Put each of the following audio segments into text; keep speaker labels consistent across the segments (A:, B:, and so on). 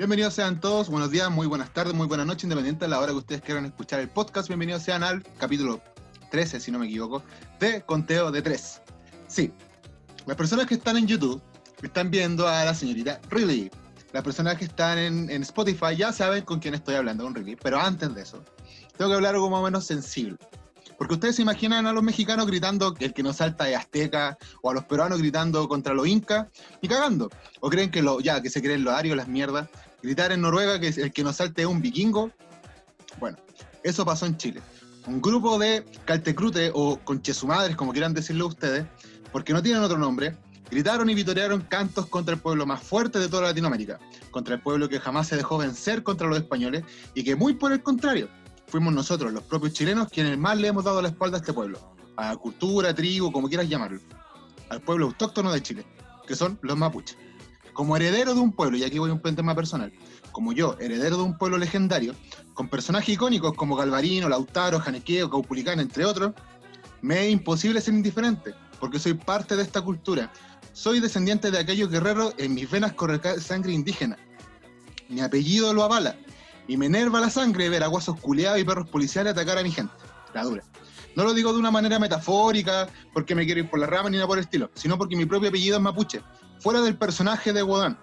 A: Bienvenidos sean todos, buenos días, muy buenas tardes, muy buenas noches, independiente de la hora que ustedes quieran escuchar el podcast. Bienvenidos sean al capítulo 13, si no me equivoco, de Conteo de 3. Sí, las personas que están en YouTube están viendo a la señorita Riley. Las personas que están en, Spotify ya saben con quién estoy hablando, con Riley. Pero antes de eso, tengo que hablar algo más o menos sensible. Porque ustedes se imaginan a los mexicanos gritando que el que no salta es azteca, o a los peruanos gritando contra los incas, y cagando. O creen que lo, ya, que se creen los arios, las mierdas. Gritar en Noruega que el que no salte es un vikingo. Bueno, eso pasó en Chile. Un grupo de caltecrute o conchesumadres, como quieran decirlo ustedes, porque no tienen otro nombre, gritaron y vitorearon cantos contra el pueblo más fuerte de toda Latinoamérica, contra el pueblo que jamás se dejó vencer contra los españoles y que muy por el contrario, fuimos nosotros, los propios chilenos, quienes más le hemos dado la espalda a este pueblo, a la cultura, tribu, como quieras llamarlo, al pueblo autóctono de Chile, que son los mapuches. Como heredero de un pueblo, y aquí voy a un tema personal, como yo, heredero de un pueblo legendario, con personajes icónicos como Galvarino, Lautaro, Janequeo, Caupulicán, entre otros, me es imposible ser indiferente, porque soy parte de esta cultura. Soy descendiente de aquellos guerreros, en mis venas corre sangre indígena. Mi apellido lo avala, y me enerva la sangre ver a guasos culeados y perros policiales atacar a mi gente. La dura. No lo digo de una manera metafórica, porque me quiero ir por la rama ni nada por el estilo, sino porque mi propio apellido es mapuche. Fuera del personaje de Wodan,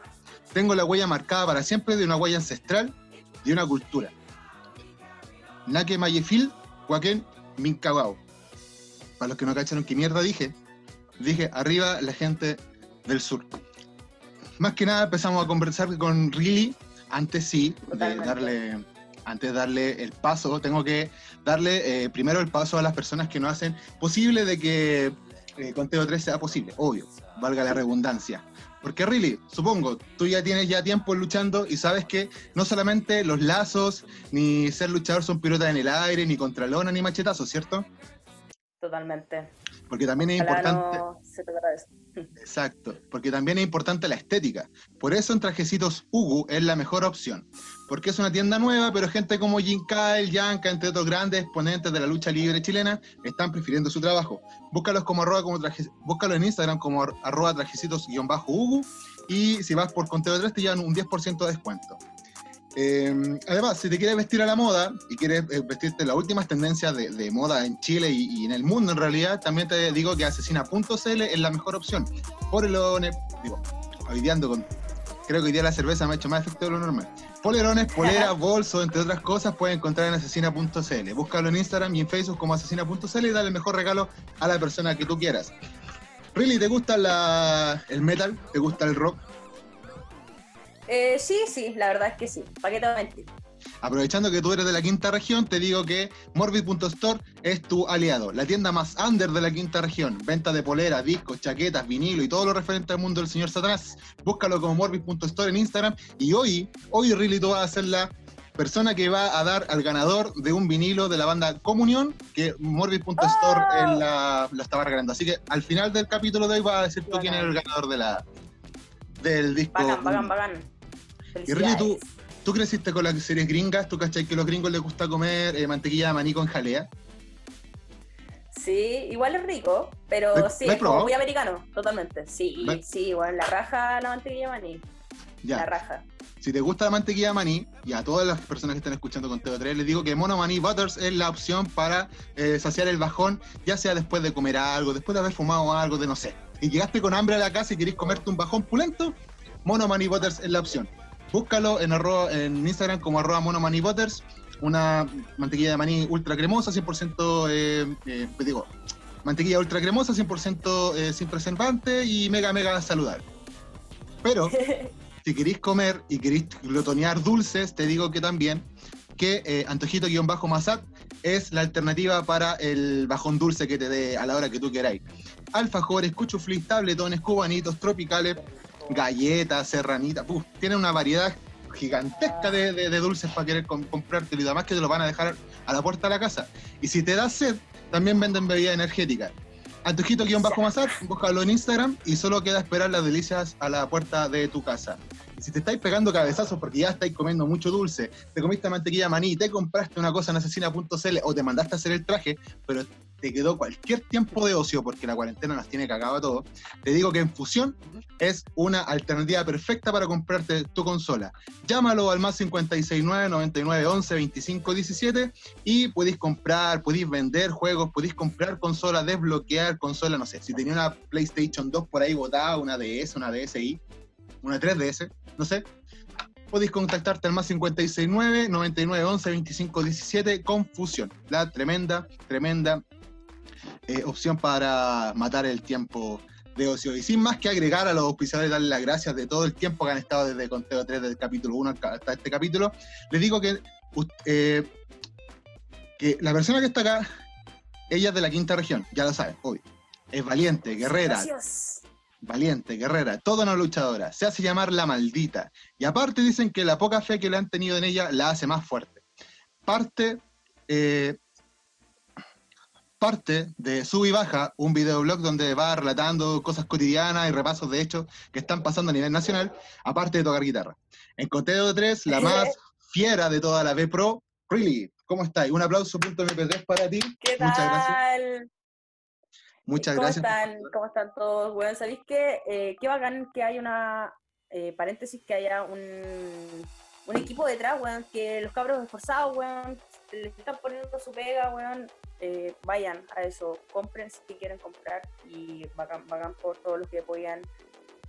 A: tengo la huella marcada para siempre de una huella ancestral y una cultura. Nake Mayefil, Joaquín Mincagao. Para los que no cacharon qué mierda dije, dije arriba la gente del sur. Más que nada empezamos a conversar con Riley antes sí, de darle, antes de darle el paso, tengo que darle eh, primero el paso a las personas que no hacen posible de que eh, Conteo 3 sea posible, obvio, valga la redundancia. Porque really, supongo, tú ya tienes ya tiempo luchando y sabes que no solamente los lazos ni ser luchador son pilotas en el aire, ni contralona, ni machetazos, ¿cierto?
B: Totalmente.
A: Porque también es
B: Ojalá
A: importante...
B: no se.
A: Exacto, porque también es importante la estética. Por eso en Trajecitos Ugu es la mejor opción. Porque es una tienda nueva, pero gente como Jim Kyle, Yanka, entre otros grandes exponentes de la lucha libre chilena, están prefiriendo su trabajo. Búscalos como arroba como traje, búscalo en Instagram como ar- arroba trajecitos-ugu y si vas por conteo de 3 te llevan un 10% de descuento. Eh, además, si te quieres vestir a la moda y quieres eh, vestirte las últimas tendencias de, moda en Chile y, en el mundo en realidad, también te digo que asesina.cl es la mejor opción. Polerones, digo, olvidando con. Creo que hoy día la cerveza me ha hecho más efecto de lo normal. Polerones, poleras, bolsos, entre otras cosas, puedes encontrar en asesina.cl. Búscalo en Instagram y en Facebook como asesina.cl y dale el mejor regalo a la persona que tú quieras. Really, ¿te gusta la- el metal? ¿Te gusta el rock?
B: Eh, sí, sí, la verdad es que sí. ¿Para qué te voy a mentir?
A: Aprovechando que tú eres de la quinta región, te digo que Morbid.store es tu aliado, la tienda más under de la quinta región. Venta de poleras, discos, chaquetas, vinilo y todo lo referente al mundo del señor Satanás. Búscalo como Morbid.store en Instagram. Y hoy, hoy Really tú vas a ser la persona que va a dar al ganador de un vinilo de la banda Comunión, que Morbid.store él la, la estaba regalando. Así que al final del capítulo de hoy vas a decir tú quién es el ganador de la, del disco.
B: Bacán, bacán, bacán.
A: Y tú. Tú creciste con las series gringas, tú cachai que a los gringos les gusta comer eh, mantequilla de maní con jalea.
B: Sí, igual es rico, pero
A: ¿Lo-
B: sí, es como muy americano, totalmente. Sí,
A: ¿Lo-
B: sí, igual la raja la mantequilla maní. La raja.
A: si te gusta la mantequilla de maní, y a todas las personas que están escuchando con Teo 3, les digo que Mono Maní Butters es la opción para eh, saciar el bajón, ya sea después de comer algo, después de haber fumado algo, de no sé. Y llegaste con hambre a la casa y querés comerte un bajón pulento, Mono Maní Butters es la opción. Búscalo en, arroba- en Instagram como arroba Mono Maní Butters, una mantequilla de maní ultra cremosa, 100%, eh, eh, pues digo, mantequilla ultra cremosa, 100% eh, sin preservante y mega, mega saludable. Pero si queréis comer y queréis glotonear dulces, te digo que también que eh, Antojito-Masat es la alternativa para el bajón dulce que te dé a la hora que tú queráis. Alfajores, cuchuflis, tabletones, cubanitos, tropicales, galletas, serranitas, ¡puf! tienen una variedad gigantesca de, dulces para querer com- comprártelo y además que te lo van a dejar a la puerta de la casa. Y si te da sed, también venden bebidas energéticas. Antojito-Masat, búscalo en Instagram y solo queda esperar las delicias a la puerta de tu casa. Y si te estáis pegando cabezazos porque ya estáis comiendo mucho dulce, te comiste mantequilla maní, te compraste una cosa en asesina.cl o te mandaste a hacer el traje, pero te quedó cualquier tiempo de ocio, porque la cuarentena nos tiene cagado a todos, te digo que en Fusión es una alternativa perfecta para comprarte tu consola. Llámalo al más 569 99 11 25 17 y podéis comprar, podéis vender juegos, podéis comprar consolas, desbloquear consolas, no sé, si tenía una PlayStation 2 por ahí botada, una DS, una DSi, una 3DS, no sé, podéis contactarte al más 569 99 11 25 17 con Fusión. La tremenda, tremenda eh, opción para matar el tiempo de ocio. Y sin más que agregar a los auspiciadores, darle las gracias de todo el tiempo que han estado desde Conteo 3, del capítulo 1 hasta este capítulo, les digo que, eh, que la persona que está acá, ella es de la quinta región, ya lo saben, obvio. Es valiente, guerrera.
B: Gracias.
A: Valiente, guerrera, toda una luchadora. Se hace llamar la maldita. Y aparte dicen que la poca fe que le han tenido en ella la hace más fuerte. Parte eh, parte de Sub y Baja, un videoblog donde va relatando cosas cotidianas y repasos de hechos que están pasando a nivel nacional, aparte de tocar guitarra. En Coteo 3, la más fiera de toda la B Pro, Really, ¿cómo estás? Un aplauso punto MP3 para ti.
B: ¿Qué
A: Muchas gracias.
B: tal?
A: Muchas
B: ¿Cómo
A: gracias.
B: Están? ¿Cómo están todos? Bueno, ¿sabéis qué? Eh, qué bacán que hay una, eh, paréntesis, que haya un, un equipo detrás, weón, que los cabros esforzados, weón, le están poniendo su pega, weón, eh, vayan a eso, compren si quieren comprar y bacán por todos los que apoyan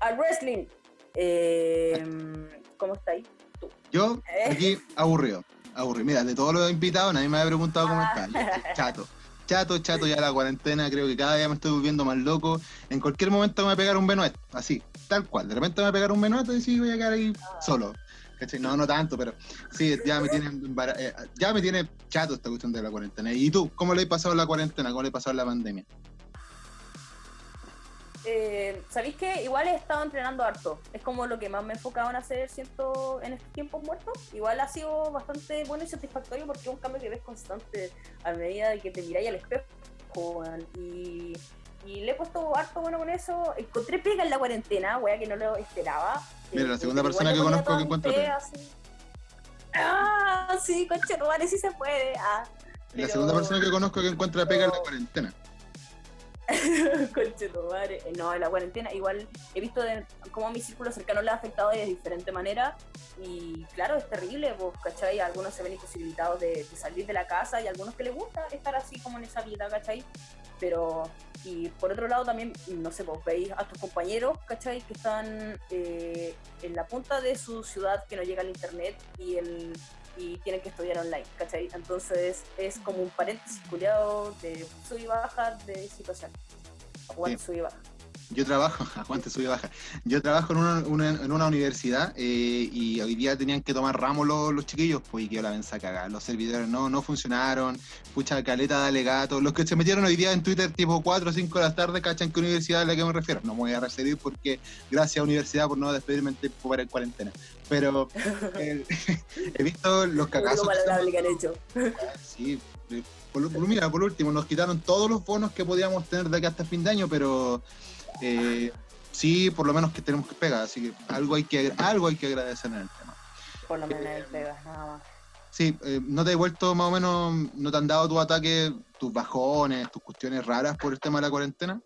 B: al wrestling. Eh, ¿Cómo estáis? Tú.
A: Yo,
B: Eh.
A: aquí, aburrido. Aburrido. Mira, de todos los invitados, nadie me había preguntado cómo
B: Ah.
A: están. Chato. Chato, chato, ya la cuarentena, creo que cada día me estoy volviendo más loco. En cualquier momento me voy a pegar un Benoit, así, tal cual. De repente me voy a pegar un Benoit y sí voy a quedar ahí
B: Ah.
A: solo. No, no tanto, pero sí, ya me tiene, eh, ya me tiene chato esta cuestión de la cuarentena. ¿Y tú, cómo le has pasado la cuarentena? ¿Cómo le has pasado la pandemia?
B: Eh, ¿Sabéis que igual he estado entrenando harto? Es como lo que más me he enfocado en hacer, siento, en estos tiempos muertos. Igual ha sido bastante bueno y satisfactorio porque es un cambio que ves constante a medida de que te miráis al espejo. Y, y le he puesto harto bueno con eso. Encontré pega en la cuarentena, wea, que no lo esperaba.
A: Mira,
B: Eh,
A: la segunda
B: pero
A: persona que conozco que encuentra pega.
B: Ah, sí, concha, tu madre, sí se puede. Ah,
A: La segunda persona que conozco que encuentra pega en la cuarentena.
B: Conche tu madre. Eh, No, la cuarentena, igual he visto de cómo mi círculo cercano le ha afectado de diferente manera. Y claro, es terrible, pues, ¿cachai? Algunos se ven imposibilitados de, de salir de la casa y algunos que les gusta estar así como en esa vida, ¿cachai? Pero, y por otro lado también, no sé, pues veis a tus compañeros, ¿cachai? Que están eh, en la punta de su ciudad que no llega al internet y el y tienen que estudiar online, ¿cachai? Entonces es como un paréntesis culiado de sub y baja de situación. Aguante
A: Sí.
B: sub y baja.
A: Yo trabajo, aguante, sube y baja. Yo trabajo en una, una- en una universidad eh, y hoy día tenían que tomar ramos los, los chiquillos, pues y quedó la venza cagada. Los servidores no, no funcionaron, pucha caleta de alegato. Los que se metieron hoy día en Twitter tipo 4 o 5 de la tarde, cachan qué universidad a la que me refiero. No me voy a referir porque gracias a universidad por no despedirme en tiempo para el cuarentena. Pero eh, he visto los
B: Lo
A: cagazos.
B: valorable que han hecho.
A: Sí, eh, por, lo- por- mira, por último, nos quitaron todos los bonos que podíamos tener de aquí hasta fin de año, pero eh, sí, por lo menos que tenemos que pegar, así que algo hay que, algo hay que agradecer en el tema.
B: Por lo menos el pegas, nada más.
A: Sí, eh, ¿no te he vuelto más o menos, no te han dado tu ataque, tus bajones, tus cuestiones raras por el tema de la cuarentena?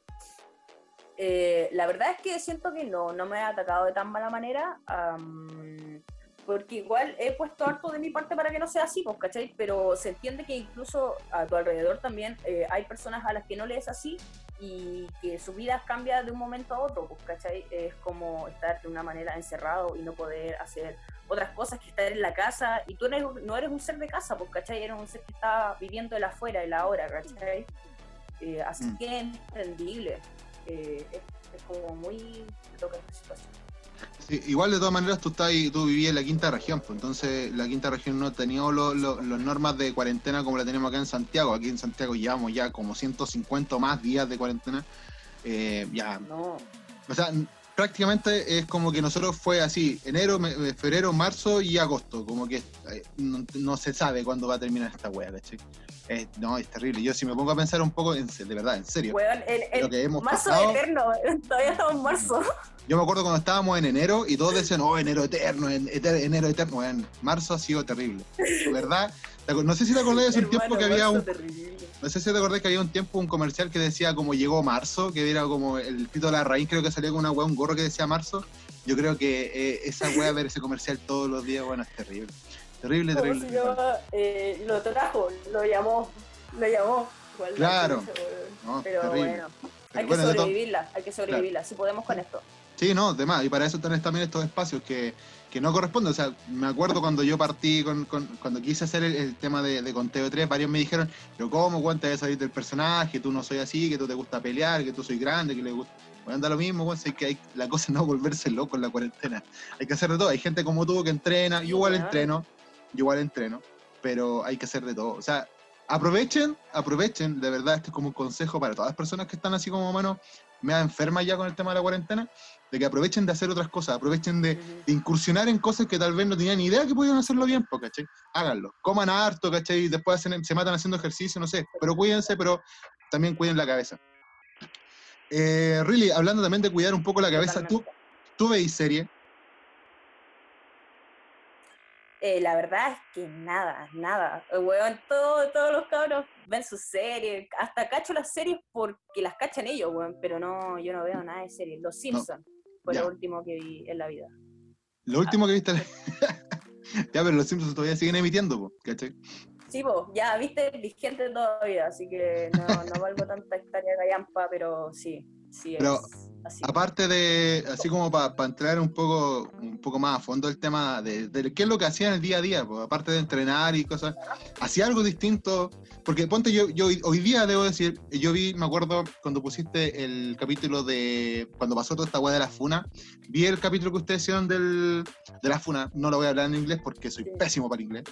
B: Eh, la verdad es que siento que no, no me ha atacado de tan mala manera. am, porque igual he puesto harto de mi parte para que no sea así, pues, ¿cachai? Pero se entiende que incluso a tu alrededor también eh, hay personas a las que no le es así y que su vida cambia de un momento a otro, pues, ¿cachai? Es como estar de una manera encerrado y no poder hacer otras cosas que estar en la casa y tú eres, no eres un ser de casa, pues, ¿cachai? Eres un ser que está viviendo el afuera, el ahora, ¿cachai? Eh, así
A: Mm.
B: que es entendible. Eh, es, es como muy loca esta situación.
A: Sí, igual de todas maneras tú estás ahí- tú vivías en la quinta región, pues entonces la quinta región no ha tenido los normas de cuarentena como la tenemos acá en Santiago. Aquí en Santiago llevamos ya como 150 o más días de cuarentena. Eh, ya
B: No,
A: O sea, prácticamente es como que nosotros fue así, enero, me- febrero, marzo y agosto, como que eh, no, no se sabe cuándo va a terminar esta wea, ¿cachai? Eh, no, es terrible. Yo si me pongo a pensar un poco, en, de verdad, en serio,
B: Weón, el,
A: lo
B: el
A: que hemos
B: marzo
A: pasado,
B: eterno, todavía estamos en marzo.
A: yo me acuerdo cuando estábamos en enero y todos decían, oh, enero eterno, en- eter- enero eterno, Weón, marzo ha sido terrible, de verdad. No sé si te acordás de hace un tiempo que había un,
B: terrible.
A: no sé si te acordás que había un tiempo un comercial que decía como llegó marzo, que era como el Tito de la Raíz, creo que salía con una weá, un gorro que decía marzo. Yo creo que eh, esa weá, ver ese comercial todos los días, bueno, es terrible. Terrible,
B: ¿Cómo
A: terrible.
B: se llama? Eh, lo trajo, lo llamó, lo llamó. Igual,
A: Claro.
B: no.
A: No,
B: Pero
A: terrible.
B: bueno,
A: Pero
B: hay que sobrevivirla, hay que sobrevivirla, si podemos con esto.
A: Sí, no, demás. Y para eso tenés también estos espacios que, que no corresponden. O sea, me acuerdo cuando yo partí, con, con- cuando quise hacer el, el tema de, de Conteo 3, varios me dijeron, pero ¿cómo cuenta de salir del personaje? Tú no soy así, que tú te gusta pelear, que tú soy grande, que le gusta... Bueno, anda lo mismo, bueno, sé que hay, la cosa es no volverse loco en la cuarentena. Hay que hacer de todo. Hay gente como tú que entrena, yo igual entreno, yo igual entreno, pero hay que hacer de todo. O sea, aprovechen, aprovechen, de verdad, este es como un consejo para todas las personas que están así como, mano, me enferma ya con el tema de la cuarentena, de que aprovechen de hacer otras cosas, aprovechen de, incursionar en cosas que tal vez no tenían ni idea que podían hacerlo bien, po, ¿cachai? Háganlo, coman harto, ¿cachai? Y después hacen- se matan haciendo ejercicio, no sé, pero cuídense, pero también cuiden la cabeza. Eh, really, hablando también de cuidar un poco la cabeza, ¿tú,
B: Totalmente.
A: tú veis serie?
B: Eh, la verdad es que nada, nada. Eh, Weón, todo- todos los cabros ven sus series. Hasta cacho las series porque las cachan ellos, weón. Pero no, yo no veo nada de series. Los Simpsons fue
A: Ya.
B: lo último que vi en la vida.
A: Lo último que viste... ya, pero los Simpsons todavía siguen emitiendo, po, ¿cachai?
B: Sí, vos, ya viste vigente todavía, así que no, no valgo tanta hectárea gallampa, pero sí, sí
A: Pero,
B: es así.
A: Aparte de, así como para entrar un poco, un poco más a fondo el tema de, de qué es lo que hacía en el día a día, pues, aparte de entrenar y cosas, hacía algo distinto, porque ponte yo, yo hoy día debo decir, yo vi, me acuerdo cuando pusiste el capítulo de, cuando pasó toda esta weá de la funa, vi el capítulo que ustedes hicieron del, de la funa, no lo voy a hablar en inglés porque soy
B: Sí.
A: pésimo para inglés,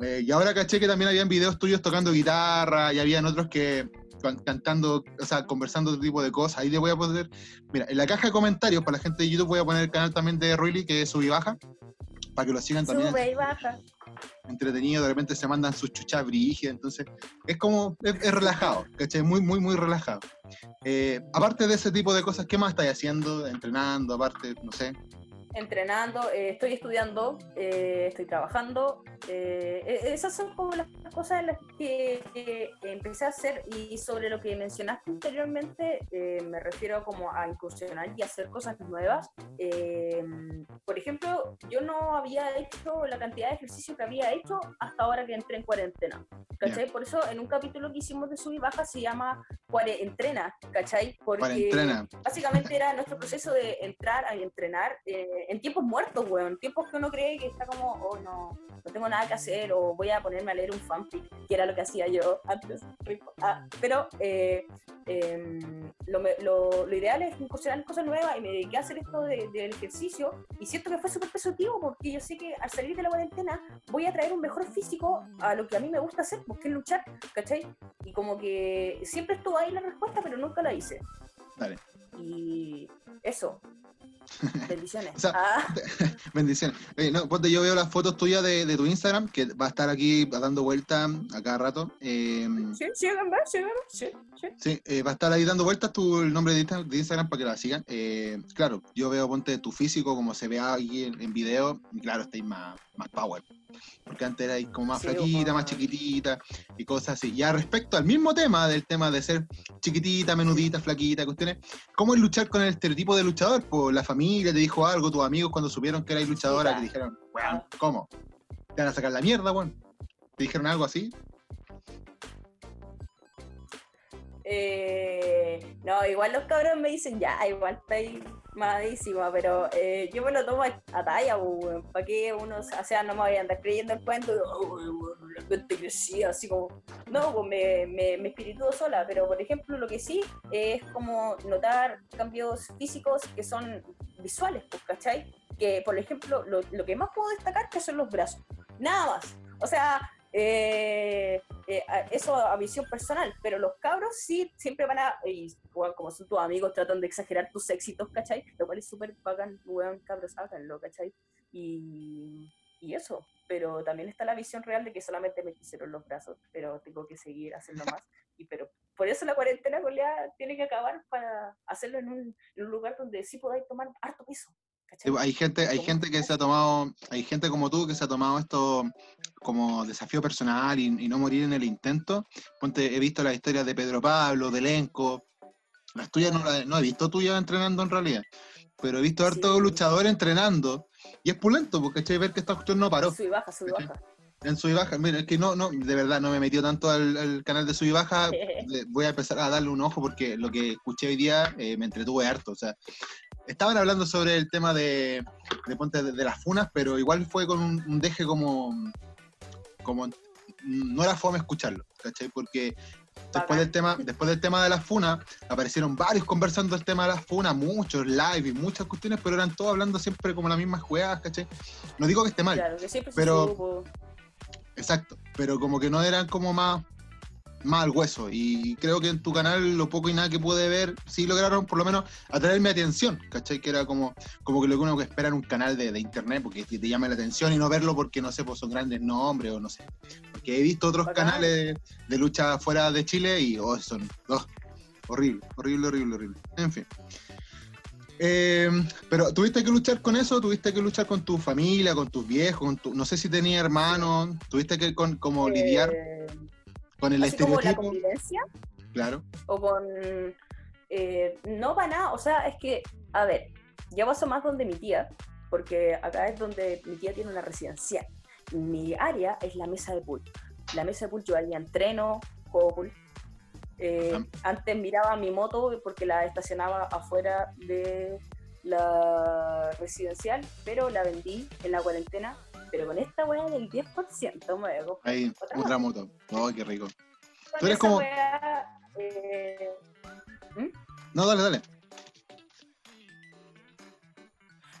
A: Eh, y ahora caché que también habían videos tuyos tocando guitarra, y habían otros que cantando, o sea, conversando otro tipo de cosas, ahí le voy a poner Mira, en la caja de comentarios para la gente de YouTube voy a poner el canal también de Roily, que es Sub y Baja, para que lo sigan también.
B: Sube y baja.
A: Entretenido, de repente se mandan sus chuchas brígidas, entonces es como, es, es relajado, ¿cachai? Muy, muy, muy relajado. Eh, aparte de ese tipo de cosas, ¿qué más estáis haciendo? Entrenando, aparte, no sé.
B: Entrenando, eh, estoy estudiando, eh, estoy trabajando. eh, e- esas son como las cosas en las que empecé a hacer y sobre lo que mencionaste anteriormente eh, me refiero como a incursionar y hacer cosas nuevas. Eh, por ejemplo, yo no había hecho la cantidad de ejercicio que había hecho hasta ahora que entré en cuarentena. ¿Cachai? Por eso en un capítulo que hicimos de sub y baja se llama Cuare Entrena, ¿cachai? Porque
A: Cuarentena.
B: básicamente era nuestro proceso de entrar a entrenar eh, en tiempos muertos, weón. Tiempos que uno cree que está como, oh no, no tengo nada que hacer, o voy a ponerme a leer un fanfic, que era lo que hacía yo antes. Ah, pero eh, em, lo, lo- lo ideal es incursionar en cosas nuevas y me dediqué a hacer esto de- del ejercicio y siento que fue súper positivo porque yo sé que al salir de la cuarentena voy a traer un mejor físico a lo que a mí me gusta hacer, porque es luchar, ¿cachai? Y como que siempre estuvo ahí la respuesta, pero nunca la hice.
A: Dale.
B: Y eso. Bendiciones.
A: O sea,
B: Ah,
A: Bendiciones. Oye, no, ponte, yo veo las fotos tuyas de, de tu Instagram, que va a estar aquí dando vuelta a cada rato. Eh,
B: sí, síganme, síganme, sí, sí.
A: Sí, eh, va a estar ahí dando vueltas tu, el nombre de Insta- de Instagram para que la sigan. Eh, claro, yo veo, ponte, tu físico como se ve ahí en, en video, y claro, estáis más, más power. Porque antes erais como más
B: Sí,
A: flaquita, más chiquitita y cosas así. Ya respecto al mismo tema, del tema de ser chiquitita, menudita, flaquita, cuestiones, ¿cómo es luchar con el estereotipo de luchador? Pues la familia te dijo algo, tus amigos cuando supieron que erais luchadora, que dijeron, weón, ¿cómo? ¿Te van a sacar la mierda, weón? ¿Te dijeron algo así?
B: Eh, no, igual los cabros me dicen, ya, igual estáis mamadísima, pero eh, yo me lo tomo a, a talla, ¿para qué uno, o sea, no me voy a andar creyendo el cuento de, oh, weón, crecía, así como, no, pues me, me, me espiritúo sola, pero por ejemplo, lo que sí es como notar cambios físicos que son visuales, pues, ¿cachai? Que, por ejemplo, lo, lo que más puedo destacar que son los brazos, nada más, o sea, eh, eh, eso a visión personal, pero los cabros sí siempre van a, y como son tus amigos, tratan de exagerar tus éxitos, ¿cachai? Lo cual es súper bacán, weón, cabros, háganlo, ¿cachai? Y, y eso, pero también está la visión real de que solamente me quisieron los brazos, pero tengo que seguir haciendo más. Y pero por eso la cuarentena goleada tiene que acabar para hacerlo en un, en un lugar donde sí podáis tomar harto piso.
A: hay gente, hay gente que se ha tomado, hay gente como tú que se ha tomado esto como desafío personal y, no morir en el intento. Ponte, he visto las historias de Pedro Pablo, de Elenco. Las tuyas no, no he visto tuyas entrenando en realidad, pero he visto harto luchador entrenando y es pulento, porque ¿cachai? Ver que esta cuestión no paró.
B: Sub y baja, sub y baja.
A: En sub y baja, mira, es que no, no, de verdad no me metió tanto al, canal de sub y baja. Voy a empezar a darle un ojo porque lo que escuché hoy día eh, me entretuve harto. O sea, estaban hablando sobre el tema de, de Ponte de, las funas, pero igual fue con un, deje como. Como no era fome escucharlo, ¿cachai? Porque Después del, tema, después del tema de las funas, aparecieron varios conversando el tema de las funas, muchos live y muchas cuestiones, pero eran todos hablando siempre como las mismas juegas, ¿cachai? No digo que esté mal, pero... Exacto, pero como que no eran como más, más al hueso. Y creo que en tu canal lo poco y nada que pude ver, sí lograron por lo menos atraer mi atención, ¿cachai? Que era como, como que lo que uno que espera en un canal de, internet, porque te, te, llama la atención y no verlo porque, no sé, pues son grandes nombres o no sé. Porque he visto otros canales de lucha fuera de Chile y, oh, son oh, horrible, horrible, horrible, horrible. En fin. Eh, pero tuviste que luchar con eso, tuviste que luchar con tu familia, con tus viejos, con tu, no sé si tenía hermanos, tuviste que con, como lidiar eh, con el estereotipo. Como la
B: convivencia.
A: Claro.
B: O con. Eh, no para nada, o sea, es que, a ver, ya paso más donde mi tía, porque acá es donde mi tía tiene una residencial. Mi área es la mesa de pool. La mesa de pool yo ahí entreno, juego pool. Eh, ah. Antes miraba mi moto porque la estacionaba afuera de la residencial, pero la vendí en la cuarentena pero con esta weá del 10% me voy
A: Ahí, otra, moto. ¡Ay, qué rico!
B: Tú eres como. eh...
A: ¿Mm? No, dale, dale.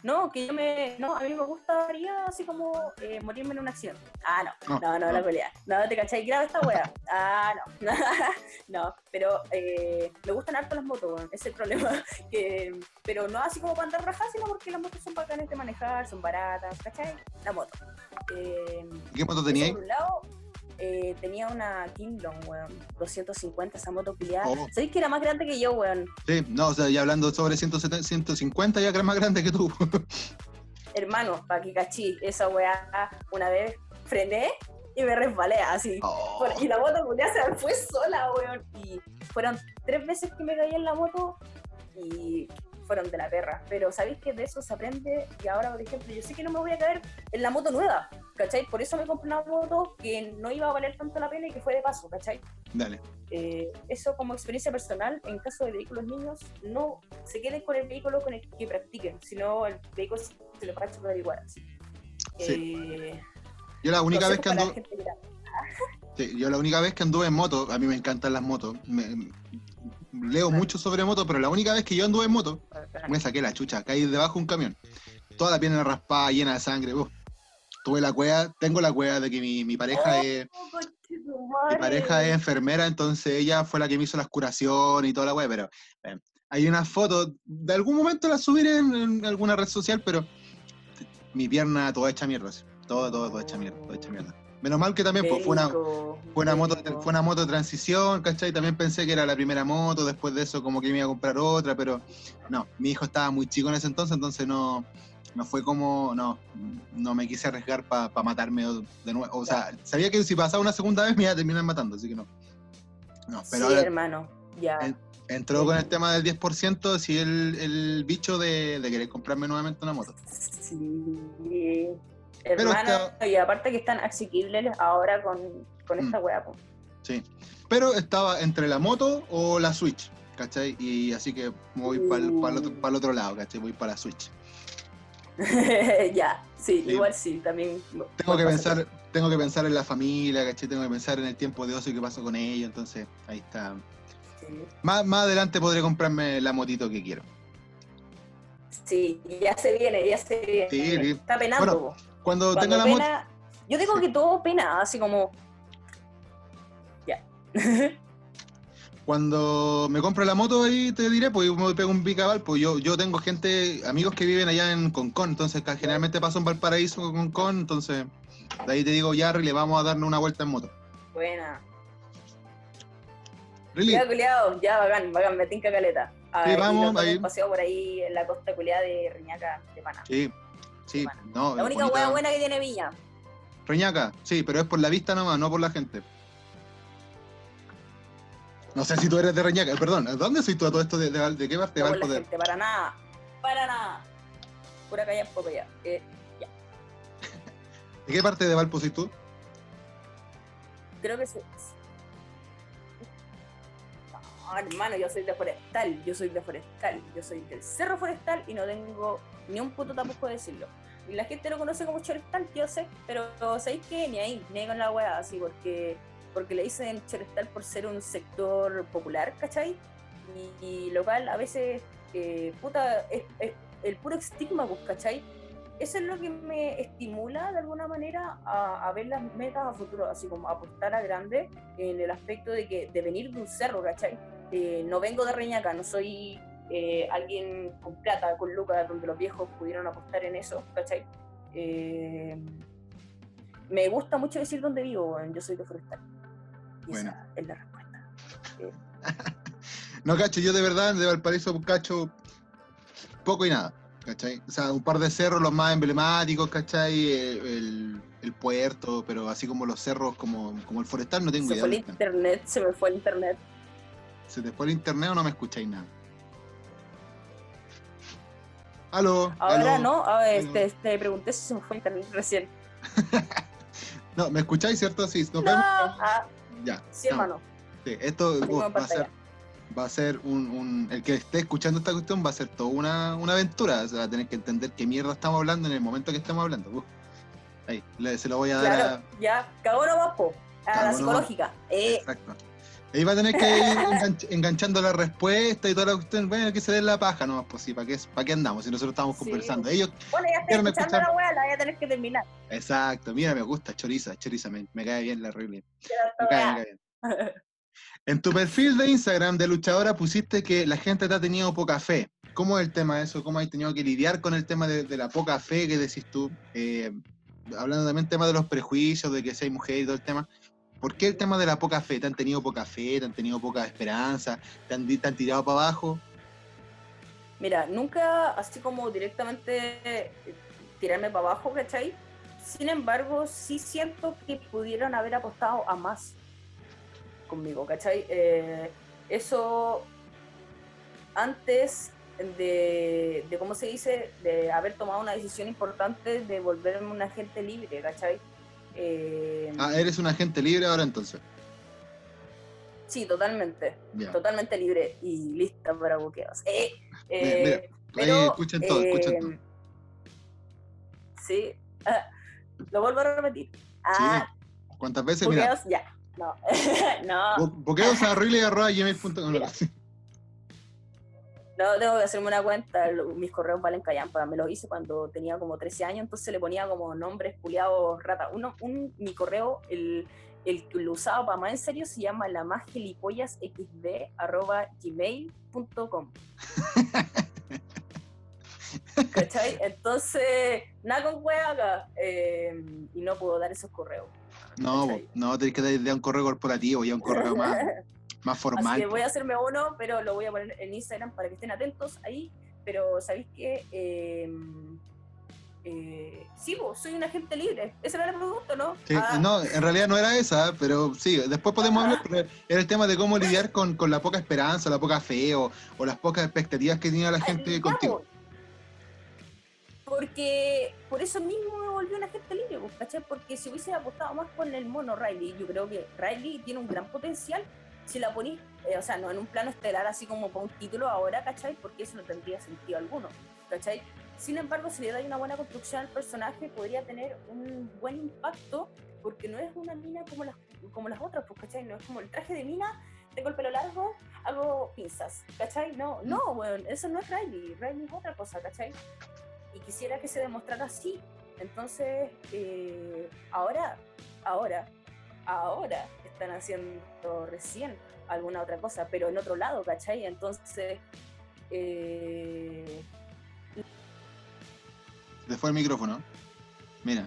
B: No, que yo me. No, a mí me gustaría así como eh, morirme en una acción. Ah, no. No, no, la pelea. No, te cachai, grave esta wea. Ah, no. no, pero eh, me gustan harto las motos, ese es el problema. que, pero no así como para andar rajas, sino porque las motos son bacanas de manejar, son baratas, ¿cachai? La moto.
A: Eh, ¿Qué moto tenías?
B: Por un lado, eh, tenía una Kingdom, weón. 250, esa moto piliada. Oh. ¿Sabéis que era más grande que yo, weón?
A: Sí, no, o sea, ya hablando sobre 170, 150, ya que era más grande que tú.
B: Hermano, pa' que cachí, esa weá, una vez frené y me resbalé así. Oh. Y la moto culiada se fue sola, weón. Y fueron tres veces que me caí en la moto y fueron de la perra. Pero sabéis que de eso se aprende y ahora, por ejemplo, yo sé que no me voy a caer en la moto nueva, ¿cachai? Por eso me compré una moto que no iba a valer tanto la pena y que fue de paso, ¿cachai?
A: Dale.
B: Eh, eso como experiencia personal, en caso de vehículos niños, no se queden con el vehículo con el que practiquen, sino el vehículo se lo va a chupar igual. Sí.
A: Eh, yo la única vez que anduve... Sí, yo la única vez que anduve en moto, a mí me encantan las motos, me, leo mucho sobre moto, pero la única vez que yo anduve en moto, me saqué la chucha, caí debajo de un camión. Toda la pierna raspada, llena de sangre. tuve la cueva, tengo la cueva de que mi, pareja oh, es. Mi pareja es enfermera, entonces ella fue la que me hizo las curaciones y toda la wea, pero eh, hay una foto, de algún momento la subiré en, alguna red social, pero mi pierna toda hecha mierda, todo, todo, todo hecha mierda, toda hecha mierda. Menos mal que también pues, fue, una, fue, una moto, fue una moto de transición, ¿cachai? También pensé que era la primera moto, después de eso como que me iba a comprar otra, pero no, mi hijo estaba muy chico en ese entonces, entonces no, no fue como, no, no me quise arriesgar para matarme de nuevo. O sea, sabía que si pasaba una segunda vez me iba a terminar matando, así que no.
B: No, pero sí, hermano, ya.
A: entró con el tema del 10%, si el, el bicho de, de querer comprarme nuevamente una moto.
B: Sí. Hermano, y aparte que están asequibles ahora con, con esta mm. weá.
A: Sí, pero estaba entre la moto o la Switch, ¿cachai? Y así que voy para el, otro, el, otro, lado, ¿cachai? Voy para la Switch.
B: ya, sí, igual sí, también.
A: Tengo que pensar, tengo que pensar en la familia, ¿cachai? Tengo que pensar en el tiempo de ocio que paso con ellos, entonces ahí está. Más, más adelante podré comprarme la motito que quiero.
B: Sí, ya se viene, ya se viene. Está penando.
A: Cuando, tenga la moto.
B: Yo digo que todo pena, así como
A: Cuando me compro la moto ahí te diré, pues me pego un picabal, pues yo, yo tengo gente, amigos que viven allá en Concón, entonces generalmente paso en Valparaíso con Concón, entonces de ahí te digo, ya Riley, vamos a darnos una vuelta en moto.
B: Buena.
A: Riley,
B: Ya, culiado, ya, bacán, bacán, me tinca caleta.
A: Sí,
B: y
A: vamos, ahí.
B: paseo por ahí en la costa culiada de Reñaca, de Pana.
A: sí, sí, no,
B: La única hueá buena que tiene Viña.
A: Reñaca, sí, pero es por la vista nomás, no por la gente. No sé si tú eres de Reñaca, perdón, ¿de dónde soy tú a todo esto? ¿De, de, de qué parte de
B: No la
A: Valpo? De-
B: gente, para nada. Para nada. Pura calle, poco ya. Eh,
A: ¿De qué parte de Valpo soy tú?
B: creo que sí. No, hermano, yo soy de forestal, yo soy de forestal, yo soy del cerro forestal y no tengo ni un puto tampoco de decirlo. Y la gente lo conoce como Chorestal, yo sé, pero ¿sabéis qué? Ni ahí, ni ahí con la weá, así, porque, porque le dicen Chorestal por ser un sector popular, ¿cachai? Y, y lo cual a veces, eh, puta, es, es el puro estigma, pues, ¿cachai? Eso es lo que me estimula de alguna manera a, a ver las metas a futuro, así como apostar a grande en el aspecto de que de venir de un cerro, ¿cachai? Eh, no vengo de Reñaca, no soy eh, alguien con plata, con lucas, donde los viejos pudieron apostar en eso, ¿cachai? Eh, me gusta mucho decir dónde vivo, yo soy de Forestal. Y
A: Bueno.
B: esa es la respuesta.
A: No, cacho, yo de verdad de Valparaíso cacho poco y nada, ¿cachai? O sea, un par de cerros los más emblemáticos, ¿cachai? El, el- el puerto, pero así como los cerros como, como el forestal no tengo
B: Se
A: idea.
B: fue el internet, se me fue el internet.
A: ¿Se te fue el internet o no me escucháis nada? Aló.
B: Ahora
A: aló.
B: no, a ver,
A: aló.
B: te, te pregunté si se me fue el internet recién.
A: No, ¿me escucháis, cierto? Sí, nos
B: No,
A: vemos.
B: ah,
A: Ya.
B: sí,
A: estamos.
B: hermano.
A: Sí, esto uh, va a ser, va a ser un, un- El que esté escuchando esta cuestión va a ser toda una, una aventura. O sea, va a tener que entender qué mierda estamos hablando en el momento que estamos hablando. Uh, ahí, le- se lo voy a dar
B: Claro, ya, cagó po. A la psicológica.
A: a.
B: Eh,
A: Exacto. Ahí va a tener que ir enganch- enganchando la respuesta y toda la cuestión. Bueno, que se den la paja nomás, pues sí, ¿para qué, ¿para qué andamos? Si nosotros estamos
B: Sí.
A: conversando. Ellos,
B: bueno, ya estoy
A: ¿Quieren
B: escuchando
A: escuchar?
B: la weá, la voy a tener que terminar.
A: exacto, mira, me gusta, choriza, choriza, me, me cae bien la.
B: Ya
A: Me cae,
B: weá.
A: me cae bien. En tu perfil de Instagram de luchadora pusiste que la gente te ha tenido poca fe. ¿Cómo es el tema de eso? ¿Cómo has tenido que lidiar con el tema de, de la poca fe que decís tú? Eh, hablando también del tema de los prejuicios, de que seas mujer y todo el tema. ¿Por qué el tema de la poca fe? ¿Te han tenido poca fe? ¿Te han tenido poca esperanza? ¿Te han, tirado para abajo?
B: Mira, nunca así como directamente eh, tirarme para abajo, ¿cachai? Sin embargo, sí siento que pudieron haber apostado a más conmigo, ¿cachai? Eh, eso antes de, de, ¿cómo se dice? De haber tomado una decisión importante de volverme un agente libre, ¿cachai? Eh,
A: Ah, eres un agente libre ahora entonces.
B: sí, totalmente. Totalmente libre y lista para buqueos. Eh,
A: Mira,
B: eh,
A: mira, ahí escuchen todo, escuchen todo.
B: eh, Sí. Ah, lo vuelvo a repetir. Ah,
A: ¿Cuántas veces? Mira,
B: buqueos, ya. No. no,
A: bo- boqueos a riley.gmail.com.
B: No, tengo que hacerme una cuenta. Mis correos valen callampa. Me los hice cuando tenía como 13 años, entonces le ponía como nombres culiados rata. Uno, un, mi correo, el, el que lo usaba para más en serio, se llama la más gilipollas xd arroba gmail.com. ¿Cachai? Entonces, nada con wea acá. eh, y no puedo dar esos correos.
A: No, no, tenés que dar ya un correo corporativo, ya un correo más, más
B: Así
A: formal.
B: que voy a hacerme uno, pero lo voy a poner en Instagram para que estén atentos ahí. Pero ¿sabéis qué? Eh, eh, sí, vos, soy un agente libre. Esa era la pregunta, ¿no?
A: Sí,
B: Ah,
A: No, en realidad no era esa, pero sí, después podemos hablar, pero era el tema de cómo lidiar con, con la poca esperanza, la poca fe o, o las pocas expectativas que tenía la
B: ah,
A: gente
B: ya,
A: contigo.
B: Porque por eso mismo me volví un agente libre, ¿cachai? Porque si hubiese apostado más con el mono Riley, yo creo que Riley tiene un gran potencial si la ponís, eh, o sea, no en un plano estelar así como para un título ahora, ¿cachai? Porque eso no tendría sentido alguno, ¿cachai? Sin embargo, si le dais una buena construcción al personaje, podría tener un buen impacto, porque no es una mina como las, como las otras, pues, ¿cachai? No es como el traje de mina, tengo el pelo largo, hago pinzas, ¿cachai? No, no, weón, eso no es Riley, Riley es otra cosa, ¿cachai? Y quisiera que se demostrara así. Entonces, eh, ahora, ahora, ahora están haciendo recién alguna otra cosa, pero en otro lado, ¿cachai? Entonces, eh,
A: Se fue el micrófono. Mira.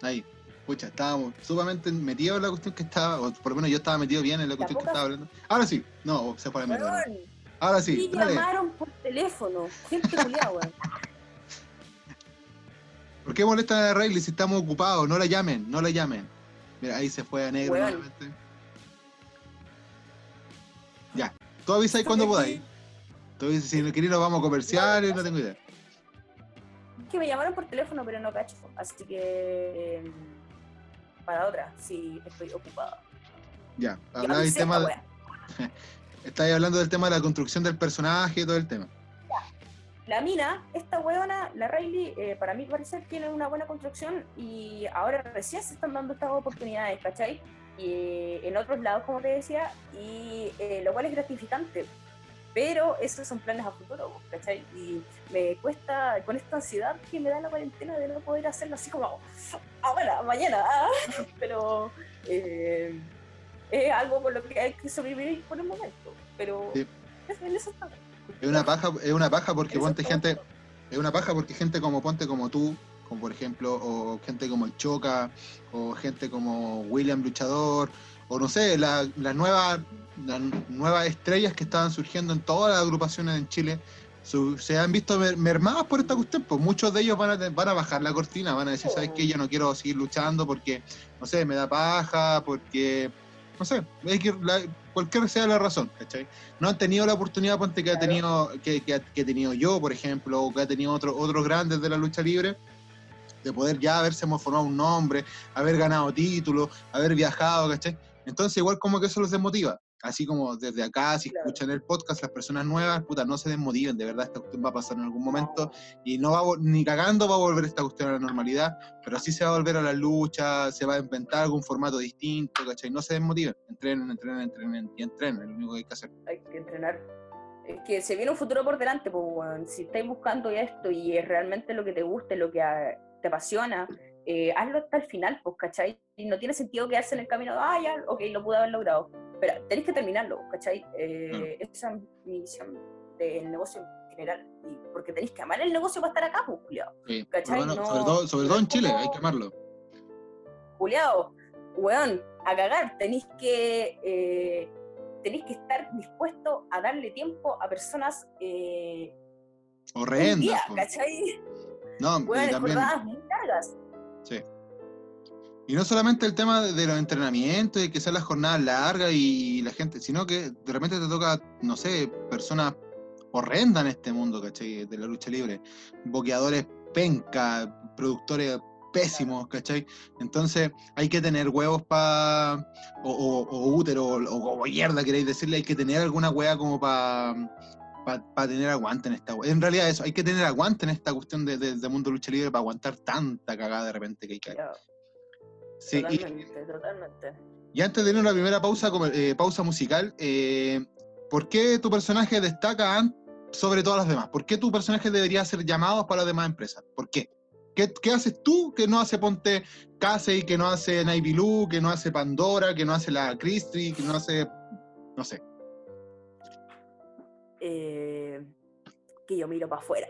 A: Ahí. Pucha, estábamos sumamente metidos en la cuestión que estaba, o por lo menos yo estaba metido bien en la cuestión que estaba hablando. Ahora sí. No, se fue la mierda. Ahora sí,
B: y
A: dale.
B: llamaron por teléfono, gente culiada.
A: ¿Por qué molestan a Rayleigh si estamos ocupados? No la llamen, no la llamen. Mira, ahí se fue a negro
B: Weón.
A: nuevamente. Ya. Tú avisáis cuando podáis. Tú dices, si no queréis nos vamos a comerciales, no tengo idea.
B: que me llamaron por teléfono, pero no cacho. Así que. eh, para otra, si estoy ocupada.
A: Ya, hablabais
B: avisé
A: tema de- estáis hablando del tema de la construcción del personaje y todo el tema.
B: La mina, esta weona, la Riley, eh, para mi parecer, tiene una buena construcción y ahora recién se están dando estas oportunidades, ¿cachai? Y eh, en otros lados, como te decía, y eh, lo cual es gratificante. Pero esos son planes a futuro, ¿cachai? Y me cuesta, con esta ansiedad que me da la cuarentena de no poder hacerlo así como, ahora, mañana, ah". pero eh, es algo con lo que hay que sobrevivir por el momento. Pero
A: Sí.
B: en eso.
A: Es una paja, es una paja porque ponte gente, es una paja porque gente como ponte como tú, como por ejemplo, o gente como el Choca, o gente como William Luchador, o no sé, la- las nuevas las nuevas estrellas que estaban surgiendo en todas las agrupaciones en Chile, su- se han visto mer- mermadas por esta cuestión, pues muchos de ellos van a, van a bajar la cortina, van a decir, ¿sabes qué? Yo no quiero seguir luchando porque, no sé, me da paja, porque, no sé, es que la- cualquier sea la razón, ¿cachai? No han tenido la oportunidad, ponte, que ha tenido, que, que he tenido yo, por ejemplo, o que ha tenido otro- otros grandes de la lucha libre, de poder ya haberse formado un nombre, haber ganado títulos, haber viajado, ¿cachai? Entonces igual como que eso los desmotiva. Así como desde acá, si
B: Claro.
A: escuchan el podcast, las personas nuevas, puta, no se desmotiven, de verdad esta cuestión va a pasar en algún momento y no va ni cagando va a volver esta cuestión a la normalidad, pero sí se va a volver a la lucha, se va a inventar algún formato distinto, ¿cachai? No se desmotiven, entrenen, entrenen, entrenen y entrenen, es lo único que hay que hacer.
B: hay que entrenar. Es que se viene un futuro por delante, pues, weón. si estáis buscando esto y es realmente lo que te gusta, lo que ah, te apasiona, eh, hazlo hasta el final, pues, ¿cachai? Y no tiene sentido quedarse en el camino, ah, ya, ok, lo pude haber logrado. Pero tenéis que terminarlo, ¿cachai? Eh, Esa es mi visión del negocio en general. Y porque tenéis que amar el negocio para estar acá, pues, culiao.
A: Sí, bueno,
B: No-
A: sobre todo, sobre todo en Chile,
B: como-
A: hay que amarlo.
B: Culeado, weón, a cagar, tenéis que eh, tenéis que estar dispuesto a darle tiempo a personas eh,
A: Horrendas.
B: día. ¿cachai?
A: No, y
B: Weón,
A: también,
B: muy largas.
A: sí. Y no solamente el tema de, los entrenamientos y que sean las jornadas largas y la gente, sino que de repente te toca, no sé, personas horrendas en este mundo, ¿cachai? De la lucha libre. Boqueadores penca, productores pésimos, ¿cachai? Entonces hay que tener huevos para, o, o- o útero, o, o mierda, queréis decirle, hay que tener alguna hueá como para para tener aguante en esta En realidad eso, hay que tener aguante en esta cuestión de, mundo lucha libre para aguantar tanta cagada de repente que hay que hacer. Sí, y,
B: totalmente, totalmente.
A: y antes de ir a una primera pausa, eh, pausa musical, eh, ¿por qué tu personaje destaca sobre todas las demás? ¿Por qué tu personaje debería ser llamado para las demás empresas? ¿Por qué? ¿Qué, qué haces tú que no hace Ponte Casey, que no hace Navy Blue, que no hace Pandora, que no hace la Christie, que no hace, no sé?
B: Eh, que yo miro para afuera.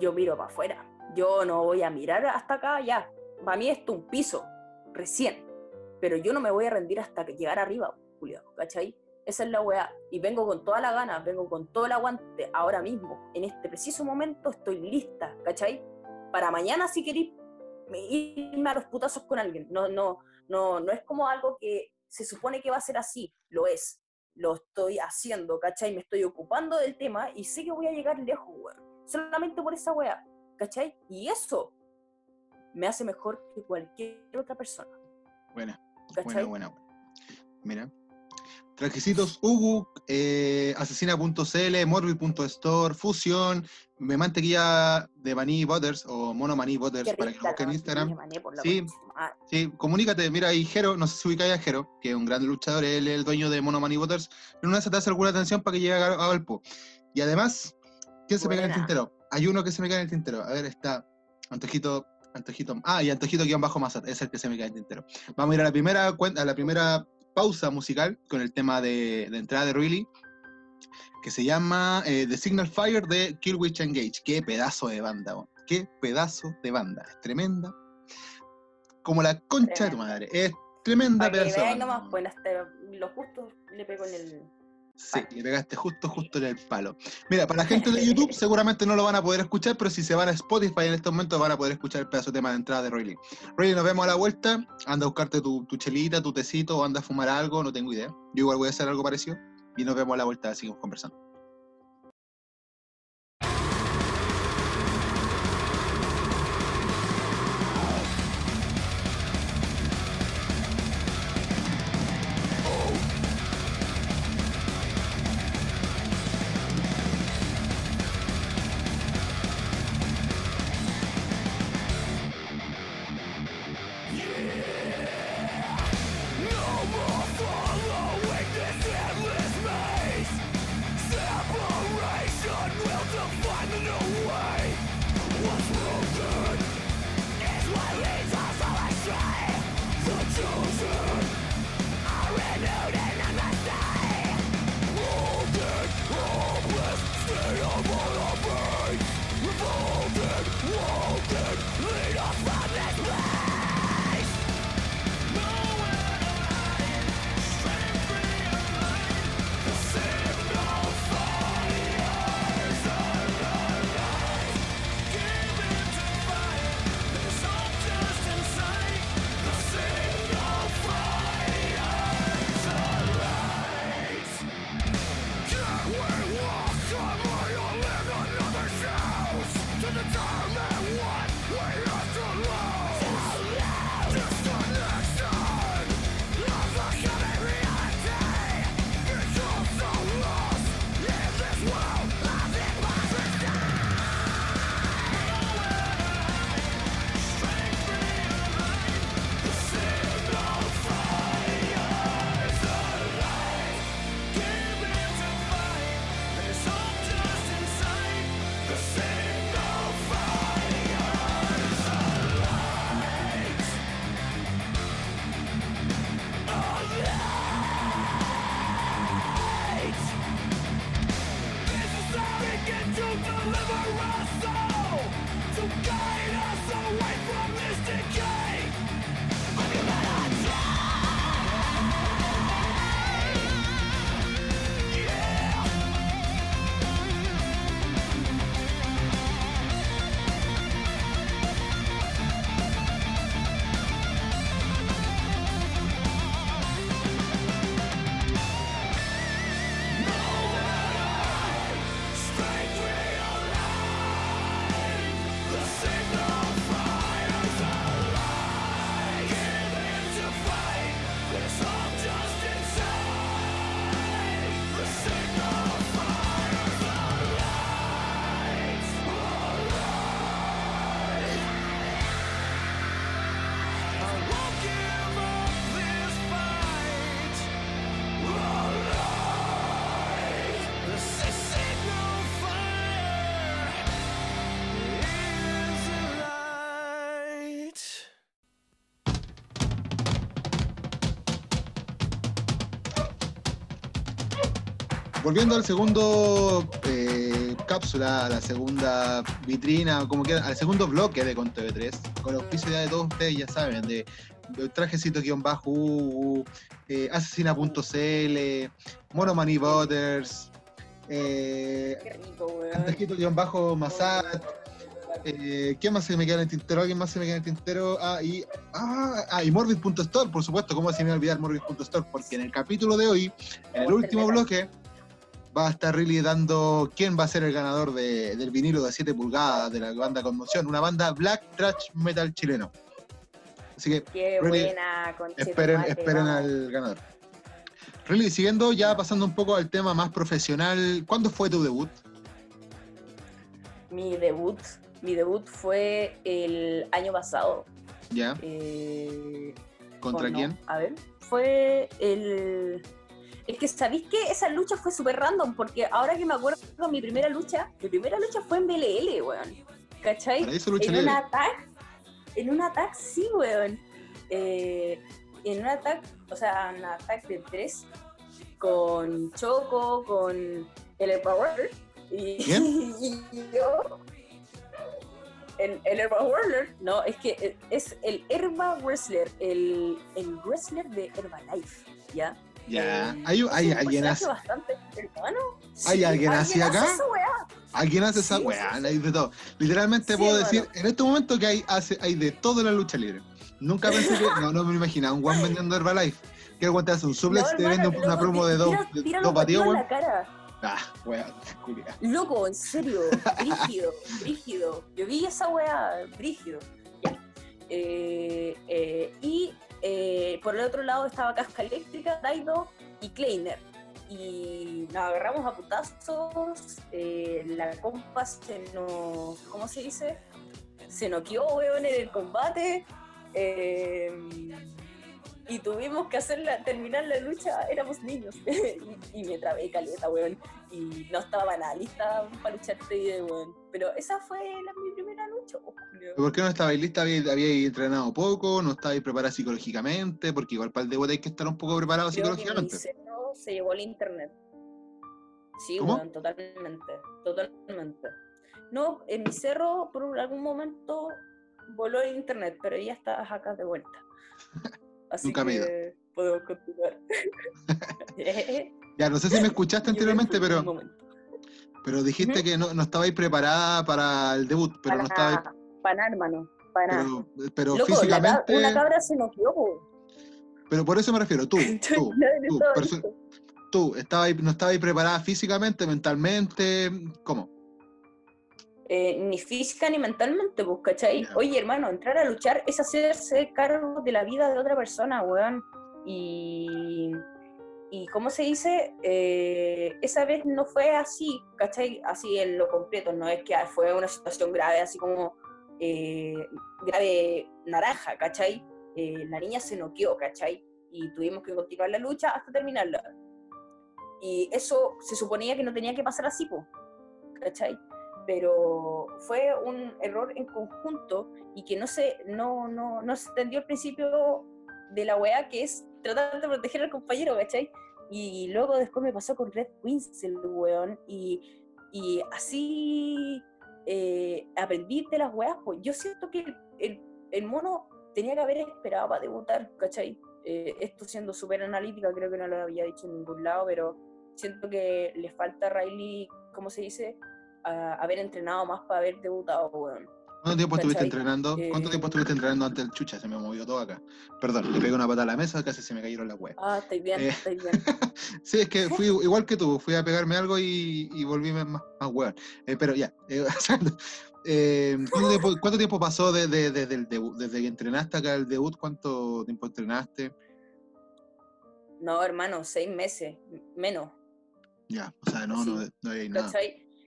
B: Yo miro para afuera. Yo no voy a mirar hasta acá ya. Para mí esto es un piso, recién. Pero yo no me voy a rendir hasta que llegar arriba, Julio, ¿cachai? Esa es la weá. Y vengo con toda la gana, vengo con todo el aguante ahora mismo. En este preciso momento estoy lista, ¿cachai? Para mañana si queréis me- irme a los putazos con alguien. No, no, no, no es como algo que se supone que va a ser así, lo es. Lo estoy haciendo, ¿cachai? Me estoy ocupando del tema y sé que voy a llegar lejos, weón. Solamente por esa weá, ¿cachai? Y eso me hace mejor que cualquier otra persona,
A: Buena,
B: ¿cachai?
A: buena, buena. Mira. Trajecitos Ugu, eh, Asesina.cl, Morbid.store, Fusión, me mantequilla de Maní Butters o Mono Maní Butters para que lo busquen en Instagram. Sí.
B: madre.
A: Sí, comunícate, mira ahí Jero, no sé si ubicáis a Jero, que es un gran luchador, él es el dueño de Mono Money Waters, en una vez te hace alguna atención para que llegue a, Valpo. Y además, ¿quién se me cae en el
B: Buena.
A: tintero? Hay uno que se me cae en el tintero. A ver, está Antojito
C: Antojito. Ah, y Antojito guion bajo Mazat, es el que se me cae el tintero. Vamos a ir a la primera, cuen- a la primera pausa musical con el tema de, de entrada de Really, que se llama eh, The Signal Fire de Killwitch Engage. Qué pedazo de banda, weón. qué pedazo de banda. Es tremenda. Como la concha de tu madre. Es tremenda
B: Para que
C: pedazo de
B: veáis
C: banda,
B: nomás, pues hasta lo justo le pego en el.
C: Sí, le pegaste justo, justo en el palo. Mira, para la gente de YouTube seguramente no lo van a poder escuchar, pero si se van a Spotify en estos momentos van a poder escuchar el pedazo de tema de entrada de Roy Lee. Roy Lee, nos vemos a la vuelta. Anda a buscarte tu, tu chelita, tu tecito, o anda a fumar algo, no tengo idea. Yo igual voy a hacer algo parecido. Y nos vemos a la vuelta, seguimos conversando. Volviendo al segundo eh, cápsula, a la segunda vitrina, como quieran, al segundo bloque de Con TV3, con la auspicio ya de todos ustedes, ya saben, de, de trajecito-bajo, uh, eh, asesina.cl, Mono Money Butters, eh. Antajito-bajo Masat, eh, ¿qué más se me queda en el tintero? ¿Alguien más se me queda en el tintero? Ah, y, ah, ah, y Morbid.store, por supuesto, ¿cómo se me va a olvidar Morbid.store? Porque en el capítulo de hoy, en el último bloque, va a estar Riley dando quién va a ser el ganador de- del vinilo de 7 pulgadas de la banda Conmoción, una banda black trash metal chileno. Así que
B: Qué buena,
C: esperen, esperen
B: vamos.
C: al ganador. Riley, siguiendo ya pasando un poco al tema más profesional, ¿cuándo fue tu debut?
B: Mi debut, mi debut fue el año pasado.
C: ¿Ya?
B: eh,
C: ¿Contra quién?
B: A ver, fue el... Es que, ¿sabéis que esa lucha fue súper random? Porque ahora que me acuerdo, mi primera lucha, mi primera lucha fue en BLL, weón. ¿Cachai? En una tag, en un ataque, sí, weón. Eh, en un ataque, o sea, un ataque de tres con Choco, con el Power y, y, yo. El, el Herba Wrestler, no, es que es el Herba Wrestler, el, el wrestler de Herbalife, ¿ya?
A: Ya, eh, hay, hay alguien
B: así. bastante
A: ¿Hay alguien así acá? Alguien hace esa weá, hay de todo. Literalmente puedo decir en este momento que hay, hace, hay de todo en la lucha libre. Nunca pensé que, no, no me imaginaba un guan vendiendo Herbalife. Que el hace un suplex no, te vende una promo de dos, dos batidos, weón. Ah, weá, culia.
B: Loco, en serio, brígido, brígido. Yo vi esa weá, brígido. Ya. Eh, eh, y eh, por el otro lado estaba Casca Eléctrica, Daido y Kleiner. Y nos agarramos a putazos. Eh, la compa se nos. ¿Cómo se dice? Se noqueó, weón, en el combate. Eh, y tuvimos que hacerla, terminar la lucha, éramos niños. y, me trabé caleta, weón. Y no estaba nada lista para lucharte, weón. Pero esa fue la, mi primera lucha. Oh,
A: ¿Por qué no estabais lista? ¿Habíais, había entrenado poco? ¿No estabais preparada psicológicamente? Porque igual para el debut hay que estar un poco preparado psicológicamente.
B: Que se llevó el internet. Sí, weón, totalmente. Totalmente. No, en mi cerro por algún momento voló el internet, pero ya estás acá de vuelta. Así Nunca me que podemos continuar.
A: ya, no sé si me escuchaste anteriormente, pero, pero dijiste que no, no estabais preparada para el debut, pero
B: para,
A: no estabais...
B: Para nada, hermano, para
A: Pero, pero físicamente...
B: una cabra se nos
A: Pero por eso me refiero, tú, tú, tú, tú estabas, no estabas preparada físicamente, mentalmente, ¿cómo?
B: Eh, ni física ni mentalmente, pues, ¿cachai? Oye, hermano, entrar a luchar es hacerse cargo de la vida de otra persona, weón. Y, y ¿cómo se dice? Eh, esa vez no fue así, ¿cachai? Así en lo completo, no es que fue una situación grave, así como eh, grave naranja, ¿cachai? la niña se noqueó, ¿cachai? Y tuvimos que continuar la lucha hasta terminarla. Y eso se suponía que no tenía que pasar así, pues, ¿cachai? Pero fue un error en conjunto y que no se, no, no, no se entendió el principio de la weá que es tratar de proteger al compañero, ¿cachai? Y luego después me pasó con Red Wings, el weón, y, y así eh, aprendí de las weas, pues yo siento que el, el, mono tenía que haber esperado para debutar, ¿cachai? Eh, esto siendo súper analítica, creo que no lo había dicho en ningún lado, pero siento que le falta a Riley, ¿cómo se dice? Haber entrenado más para haber debutado, weón.
A: ¿Cuánto tiempo estuviste entrenando? ¿Cuánto tiempo estuviste entrenando antes del chucha? Se me movió todo acá. Perdón, le pegué una pata a la mesa, casi se me cayeron las weas.
B: Ah, estoy bien, eh, estoy bien.
A: sí, es que fui igual que tú, fui a pegarme algo y, y volví más, más weón. Eh, pero ya, eh, eh ¿cuánto, tiempo, ¿cuánto, tiempo, pasó desde, desde, el debut, desde que entrenaste acá el debut? ¿Cuánto tiempo entrenaste?
B: No, hermano, seis meses, menos.
A: Ya, o sea, no, no, no, hay nada.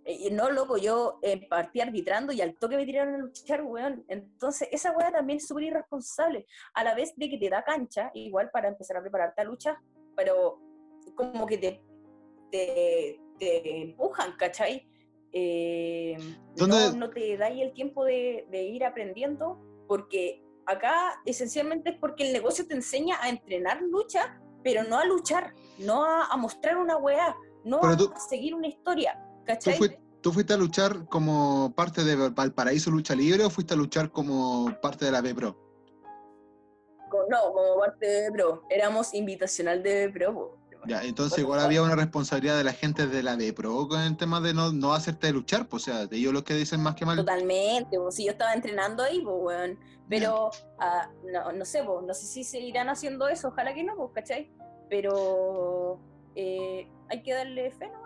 B: Y no, loco, yo eh, partí arbitrando y al toque me tiraron a luchar, weón. Entonces, esa weá también es súper irresponsable. A la vez de que te da cancha, igual para empezar a prepararte a luchar, pero como que te, te, empujan, ¿cachai? Eh, no, no, te da ahí el tiempo de, de ir aprendiendo, porque acá esencialmente es porque el negocio te enseña a entrenar lucha, pero no a luchar, no a, mostrar una weá, no a seguir una historia.
A: ¿Tú, fuiste a luchar como parte de Valparaíso Lucha Libre o fuiste a luchar como parte de la B-Pro?
B: No, como parte de B-Pro. Éramos invitacional de B-Pro.
A: Ya, entonces igual había una responsabilidad de la gente de la B-Pro con el tema de no, no hacerte luchar, pues, o sea, de ellos los que dicen más que mal.
B: Totalmente, pues, si yo estaba entrenando ahí, pues, weón. Pero, ah, no, no sé, pues, no sé si seguirán haciendo eso, ojalá que no, pues, ¿cachai? Pero eh, hay que darle fe, ¿no?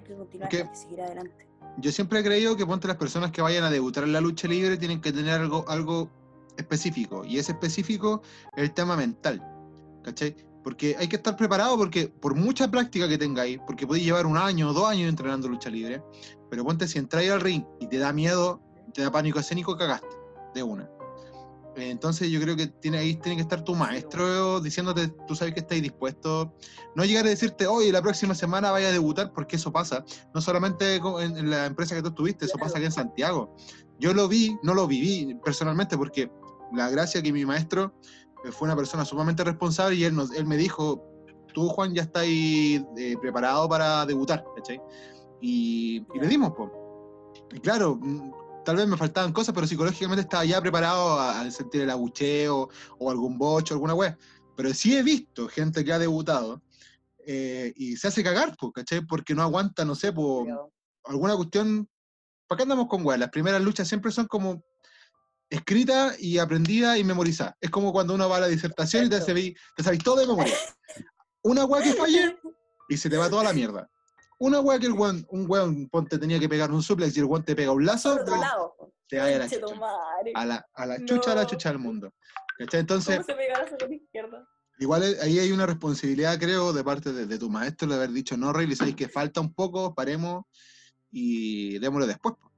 B: Hay que continuar, hay que seguir adelante.
A: Yo siempre he creído que ponte las personas que vayan a debutar en la lucha libre tienen que tener algo, algo específico, y ese específico es el tema mental, ¿cachai? Porque hay que estar preparado porque por mucha práctica que tengáis, porque podéis llevar un año o dos años entrenando lucha libre, pero ponte si entráis al ring y te da miedo, te da pánico escénico, cagaste, de una. Entonces yo creo que tiene, ahí tiene que estar tu maestro diciéndote, tú sabes que estáis dispuesto, no llegar a decirte, oye, la próxima semana vaya a debutar, porque eso pasa, no solamente en, la empresa que tú estuviste, eso pasa aquí en Santiago. Yo lo vi, no lo viví personalmente, porque la gracia que mi maestro eh, fue una persona sumamente responsable y él, nos, él me dijo, tú Juan ya estás ahí, eh, preparado para debutar, ¿cachai? Y, y le dimos, pues. Y claro, mm, tal vez me faltaban cosas, pero psicológicamente estaba ya preparado a, a sentir el abucheo o algún bocho, alguna wea. Pero sí he visto gente que ha debutado eh, y se hace cagar, pues, ¿cachai? Porque no aguanta, no sé, por alguna cuestión. ¿Para qué andamos con weas? Las primeras luchas siempre son como escritas y aprendidas y memorizadas. Es como cuando uno va a la disertación y te,
B: Exacto.
A: sabí- te sabéis todo de memoria. Una wea que falle y se te va toda la mierda. Una wea que el weón, un weón ponte tenía que pegar un suplex y el weón te pega un lazo,
B: Por otro
A: no,
B: lado.
A: te vaya a la chucha. A la, a la chucha, a la
B: No.
A: chucha del mundo. ¿Cachai? Entonces,
B: ¿Cómo se pega la con izquierda?
A: igual eh, ahí hay una responsabilidad, creo, de parte de, de tu maestro de haber dicho, no, Rey, sabéis que falta un poco, paremos y démoslo después. po".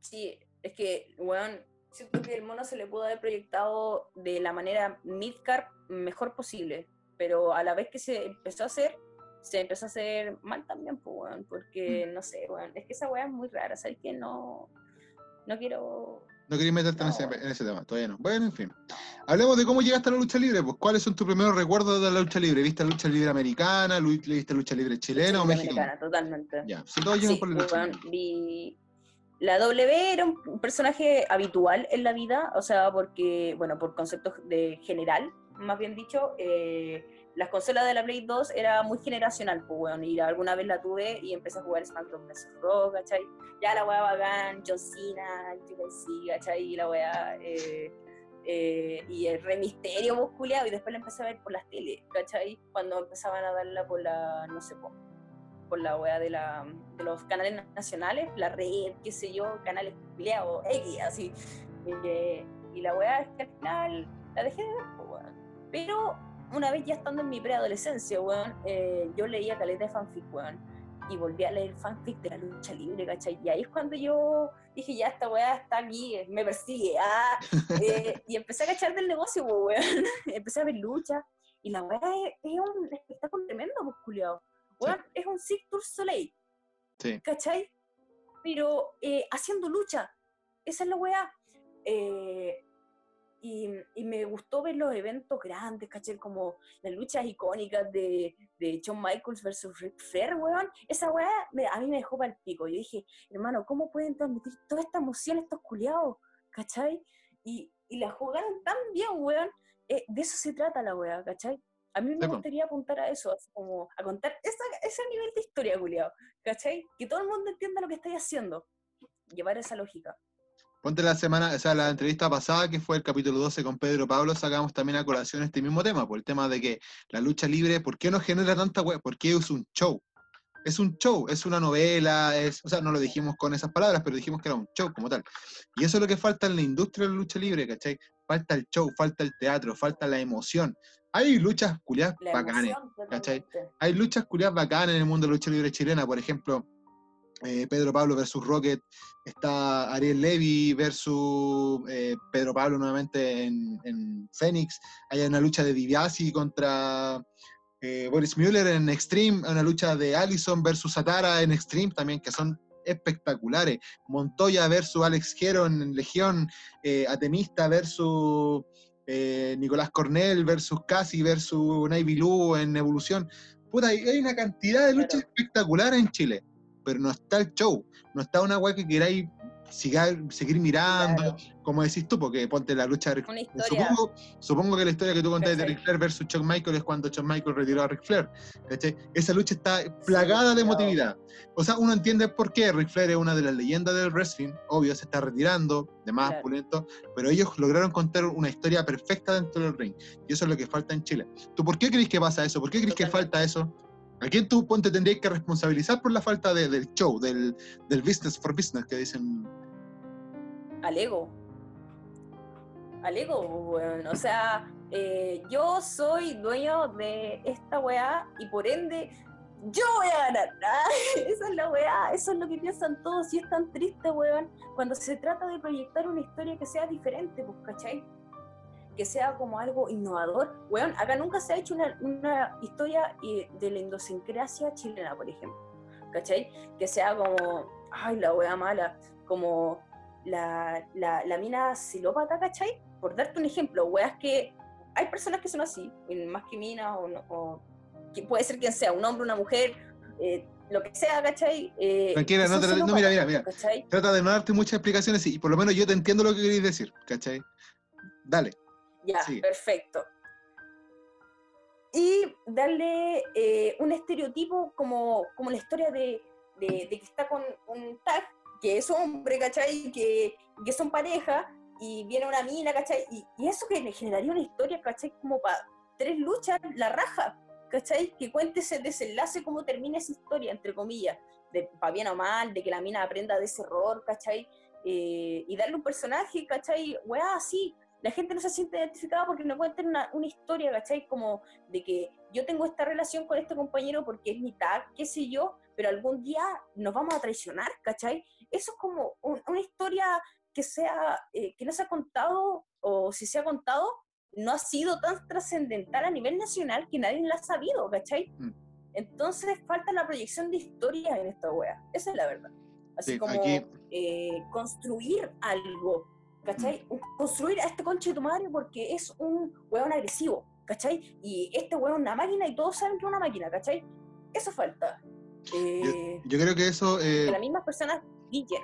B: Sí, es que, weón, siento que el mono se le pudo haber proyectado de la manera midcard mejor posible, pero a la vez que se empezó a hacer, se empezó a hacer mal también, pues, porque, no sé, es que esa weá es muy rara, ¿sabes que No, no quiero...
A: No queréis meterte en,
B: No,
A: ese,
B: bueno.
A: en ese tema, todavía no. Bueno, en fin. Hablemos de cómo llegaste a la lucha libre. Pues, ¿cuáles son tus primeros recuerdos de la lucha libre? ¿Viste la lucha libre americana? ¿Viste lucha libre chilena o
B: lucha
A: mexicana?
B: americana, totalmente.
A: Ya, si todos
B: Sí,
A: por la lucha
B: weón,
A: libre.
B: vi- La W era un un personaje habitual en la vida, o sea, porque, bueno, por conceptos de general, más bien dicho, eh, las consolas de la Play 2 era muy generacional, pues, weón, y alguna vez la tuve y empecé a jugar SmackDown vs. Raw, ¿cachai? Ya la weá bacán, John Cena, GBC, ¿cachai? Y la weá, eh, eh, y el Rey Misterio, vos culiao, y después la empecé a ver por las tele, ¿cachai? Cuando empezaban a darla por la, no sé, po, por la wea de, la, de los canales nacionales, la red, qué sé yo, canales culiados, X, así. Eh, y la wea es que al final la dejé de ver, po, weón. Pero una vez ya estando en mi preadolescencia, weón, eh, yo leía caleta de fanfic, weón. Y volví a leer fanfic de la lucha libre, ¿cachai? Y ahí es cuando yo dije, ya esta weá está aquí, eh, me persigue. Ah, eh, y empecé a cachar del negocio, po, weón. empecé a ver lucha. Y la weá es, es un espectáculo tremendo, pues, culiao. Weón, es un Cirque du Soleil,
A: Sí.
B: ¿cachai? Pero eh, haciendo lucha. Esa es la weá. Eh, y, y me gustó ver los eventos grandes, ¿cachai? Como las luchas icónicas de, de Shawn Michaels versus Ric Flair, weón. Esa weá me- a mí me dejó para el pico. Yo dije, hermano, ¿cómo pueden transmitir toda esta emoción estos culiados? ¿Cachai? Y, y la jugaron tan bien, weón. Eh, de eso se trata la weá, ¿cachai? A mí me gustaría apuntar a eso, así como a contar esa, ese nivel de historia, culiado, ¿cachai? Que todo el mundo entienda lo que estáis haciendo. Llevar esa lógica.
A: Ponte la semana, o sea, la entrevista pasada, que fue el capítulo 12 con Pedro Pablo, sacamos también a colación este mismo tema, por el tema de que la lucha libre, ¿por qué no genera tanta web? ¿Por qué es un show? Es un show, es una novela, es, o sea, no lo dijimos con esas palabras, pero dijimos que era un show como tal. Y eso es lo que falta en la industria de la lucha libre, ¿cachai? Falta el show, falta el teatro, falta la emoción. Hay luchas culiadas
B: La
A: bacanes.
B: emoción,
A: ¿cachai? hay luchas culiadas bacanas en el mundo de la lucha libre chilena, por ejemplo, eh, Pedro Pablo versus Rocket, está Ariel Levy versus eh, Pedro Pablo nuevamente en, en Phoenix, hay una lucha de Diviasi contra eh, Boris Müller en Extreme, hay una lucha de Allison versus Satara en Extreme también, que son espectaculares, Montoya versus Alex Gero en Legión, Atemista versus Nicolás Cornell versus Casi versus Navy Lu en Evolución. Puta, hay, hay una cantidad de luchas espectaculares en Chile, pero no está el show, no está una weá que queráis sigar- seguir mirando,
B: Claro.
A: como decís tú, porque ponte la lucha de Ric
B: historia.
A: Supongo, supongo que la historia que tú contaste de. Ric Flair versus Shawn Michaels es cuando Shawn Michaels retiró a Ric Flair. Esa lucha está plagada de
B: claro.
A: emotividad. O sea, uno entiende por qué Ric Flair es una de las leyendas del wrestling. Obvio, se está retirando, de más
B: Claro.
A: pulento, pero ellos lograron contar una historia perfecta dentro del ring. Y eso es lo que falta en Chile. ¿Tú por qué crees que pasa eso? ¿Por qué crees que
B: Totalmente.
A: falta eso? ¿A quién tú ponte tendrías que responsabilizar por la falta de- del show, del, business for business que dicen?
B: al ego. Al ego. O sea, eh, yo soy dueño de esta weá y por ende yo voy a ganar. Ah, esa es la weá, eso es lo que piensan todos y es tan triste, weón, cuando se trata de proyectar una historia que sea diferente, pues, ¿cachai? Que sea como algo innovador. Weón, acá nunca se ha hecho una, una historia eh, de la idiosincrasia chilena, por ejemplo, ¿cachai? Que sea como, ay, la weá mala, como la, la, la mina silópata, ¿cachai? Por darte un ejemplo, weas que hay personas que son así, más que minas o, o que puede ser quien sea, un hombre, una mujer, eh, lo que sea, ¿cachai?
A: Eh, Tranquila, no, no, mira, mira, mira. Trata de no darte muchas explicaciones y por lo menos yo te entiendo lo que queréis decir, ¿cachai? Dale.
B: Ya, perfecto. Y darle eh, un estereotipo como, como la historia de, de, que está con un tag, que es hombre, ¿cachai? Que, que son pareja, y viene una mina, ¿cachai? Y, y eso que le generaría una historia, ¿cachai? Como para tres luchas, la raja. ¿cachai? Que cuente ese desenlace, cómo termina esa historia, entre comillas, de para bien o mal, de que la mina aprenda de ese error, ¿cachai? Eh, y darle un personaje, ¿cachai? Weá, así. La gente no se siente identificada porque no cuenten una, una, historia, ¿cachai? Como de que yo tengo esta relación con este compañero porque es mi tag, qué sé yo, pero algún día nos vamos a traicionar, ¿cachai? Eso es como una historia que sea, eh, que no se ha contado, o si se ha contado, no ha sido tan trascendental a nivel nacional que nadie la ha sabido, ¿cachai? Mm. Entonces falta la proyección de historia en esta wea. Esa es la verdad. Así como eh, construir algo, ¿cachai? Construir a este conche de tu madre porque es un weón agresivo, ¿cachai? Y este weón es una máquina y todos saben que es una máquina, ¿cachai? Eso falta.
A: yo, eh, creo que eso...
B: Eh, que las mismas personas brillen.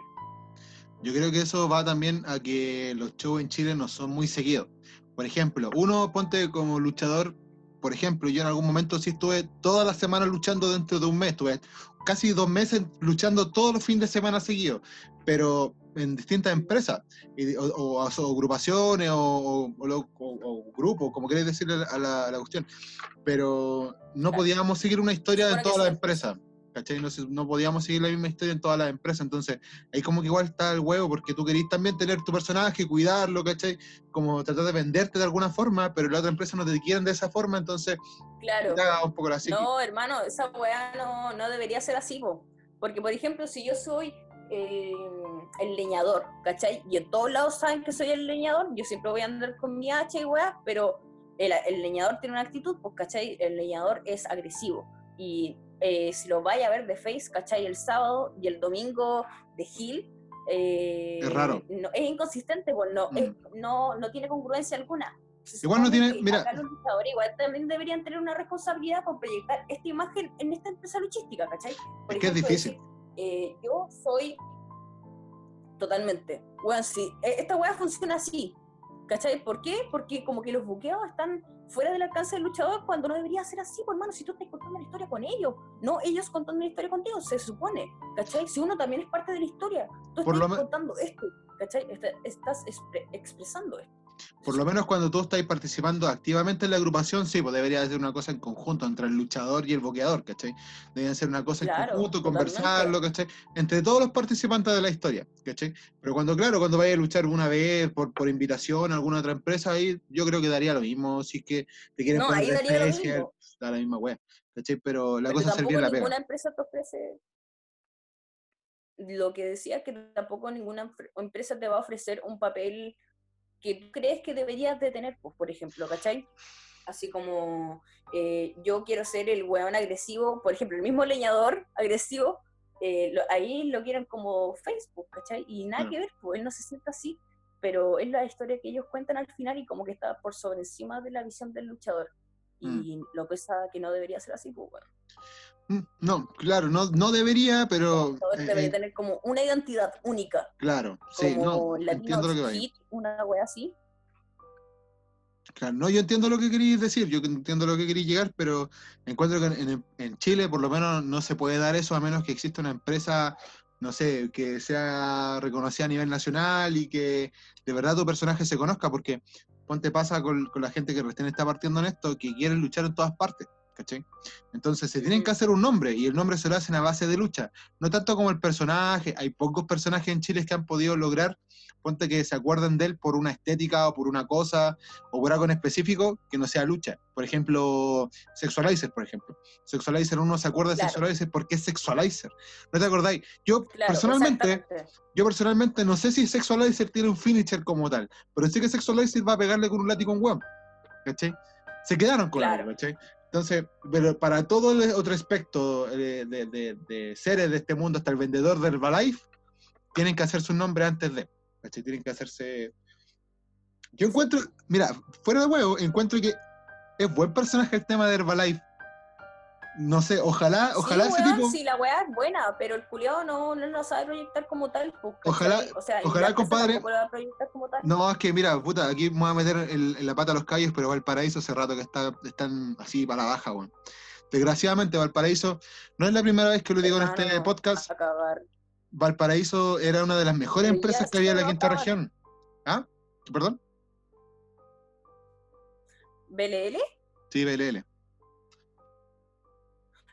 A: Yo creo que eso va también a que los shows en Chile no son muy seguidos. Por ejemplo, uno ponte como luchador, por ejemplo, yo en algún momento sí estuve todas las semanas luchando dentro de un mes, estuve casi dos meses luchando todos los fines de semana seguidos, pero en distintas empresas, o, agrupaciones, o, grupos, como queréis decirle a la, a la, cuestión, pero no podíamos seguir una historia en todas las empresas. ¿Cachai? No, no, podíamos seguir la misma historia en todas las empresas, entonces ahí como que igual está el huevo, porque tú querís también tener tu personaje, cuidarlo, ¿cachai? Como tratar de venderte de alguna forma, pero la otra empresa no te quieren de esa forma, entonces...
B: Claro. Un poco no, hermano, esa weá no, no debería ser así, porque por ejemplo, si yo soy eh, el leñador, ¿cachai? Y en todos lados saben que soy el leñador, yo siempre voy a andar con mi hacha y weá, pero el, el, leñador tiene una actitud, pues, ¿cachai? El leñador es agresivo. Y eh, si lo vaya a ver de Face, ¿cachai? El sábado y el domingo de Hill.
A: Eh, es raro.
B: No, es inconsistente, pues, no, mm. no, no tiene congruencia alguna.
A: igual no tiene, mira.
B: igual también deberían tener una responsabilidad por proyectar esta imagen en esta empresa luchística, ¿cachai?
A: es que es difícil.
B: Eh, yo soy totalmente. Bueno, sí, e, esta weá funciona así. ¿Cachai? ¿Por qué? Porque como que los buqueos están fuera del alcance del luchador cuando no debería ser así, por hermano, si tú estás contando una historia con ellos, no ellos contando una historia contigo, se supone, ¿cachai? Si uno también es parte de la historia, tú estás contando esto, ¿cachai? Estás expresando esto.
A: Por lo menos cuando tú estás participando activamente en la agrupación, sí, pues debería ser una cosa en conjunto entre el luchador y el boqueador, ¿cachai? Debería ser una cosa en conjunto, conversarlo, ¿cachai? Entre todos los participantes de la historia, ¿cachai? Pero cuando, claro, cuando vayas a luchar una vez por, por invitación a alguna otra empresa, ahí yo creo que daría lo mismo, si es que te quieren
B: no, ahí daría
A: da la misma wea, ¿cachai? Pero la cosa sería la pena.
B: ninguna empresa te ofrece lo que decía que tampoco ninguna empresa te va a ofrecer un papel que tú crees que deberías de tener, pues, por ejemplo, ¿cachai? Así como eh, yo quiero ser el weón agresivo, por ejemplo, el mismo leñador agresivo, eh, ahí lo quieren como Facebook, ¿cachai? Y nada mm. que ver, pues él no se siente así, pero es la historia que ellos cuentan al final y como que está por sobre encima de la visión del luchador. Mm. Y lo que es que no debería ser así, pues bueno.
A: Mm, no, claro, no, no debería, pero...
B: Eh, debería eh, tener como una identidad única.
A: Claro, sí, no, entiendo lo que va
B: Una wea así.
A: Claro, no, yo entiendo lo que queréis decir, yo entiendo lo que queréis llegar, pero encuentro que en, en, Chile por lo menos no se puede dar eso a menos que exista una empresa, no sé, que sea reconocida a nivel nacional y que de verdad tu personaje se conozca, porque ponte pasa con, con la gente que recién está partiendo en esto, que quieren luchar en todas partes. ¿Cachai? Entonces se tienen que hacer un nombre y el nombre se lo hacen a base de lucha. No tanto como el personaje, hay pocos personajes en Chile que han podido lograr, ponte que se acuerden de él por una estética o por una cosa o por algo en específico que no sea lucha. Por ejemplo, Sexualizer, por ejemplo. Sexualizer, uno se acuerda de
B: Claro.
A: Sexualizer porque es Sexualizer. ¿No te acordáis? Yo
B: Claro,
A: personalmente... Yo personalmente no sé si Sexualizer tiene un finisher como tal, pero sé que Sexualizer va a pegarle con un látigo a un weón. ¿Cachai? Se quedaron con
B: Claro.
A: algo, ¿cachai? Entonces, pero para todo el otro aspecto de, seres de este mundo, hasta el vendedor de Herbalife, tienen que hacerse un nombre antes de. Tienen que hacerse. Yo encuentro, mira, fuera de huevo, encuentro que es buen personaje el tema de Herbalife. No sé, ojalá, ojalá
B: sí,
A: ese
B: weón,
A: tipo.
B: sí, la weá es buena, pero el culiado no, no lo sabe proyectar como tal. pues.
A: Ojalá-
B: o sea,
A: ojalá, compadre,
B: como tal.
A: No, es que mira, puta, aquí me voy a meter el- en la pata a los callos, pero Valparaíso hace rato que está, están así para la baja, weón. Desgraciadamente, Valparaíso, no es la primera vez que lo digo en este podcast. Valparaíso era una de las mejores
B: Pero
A: empresas que había en la quinta
B: acabar.
A: región. ¿Ah? ¿Perdón?
B: ¿BLL?
A: Sí, BLL.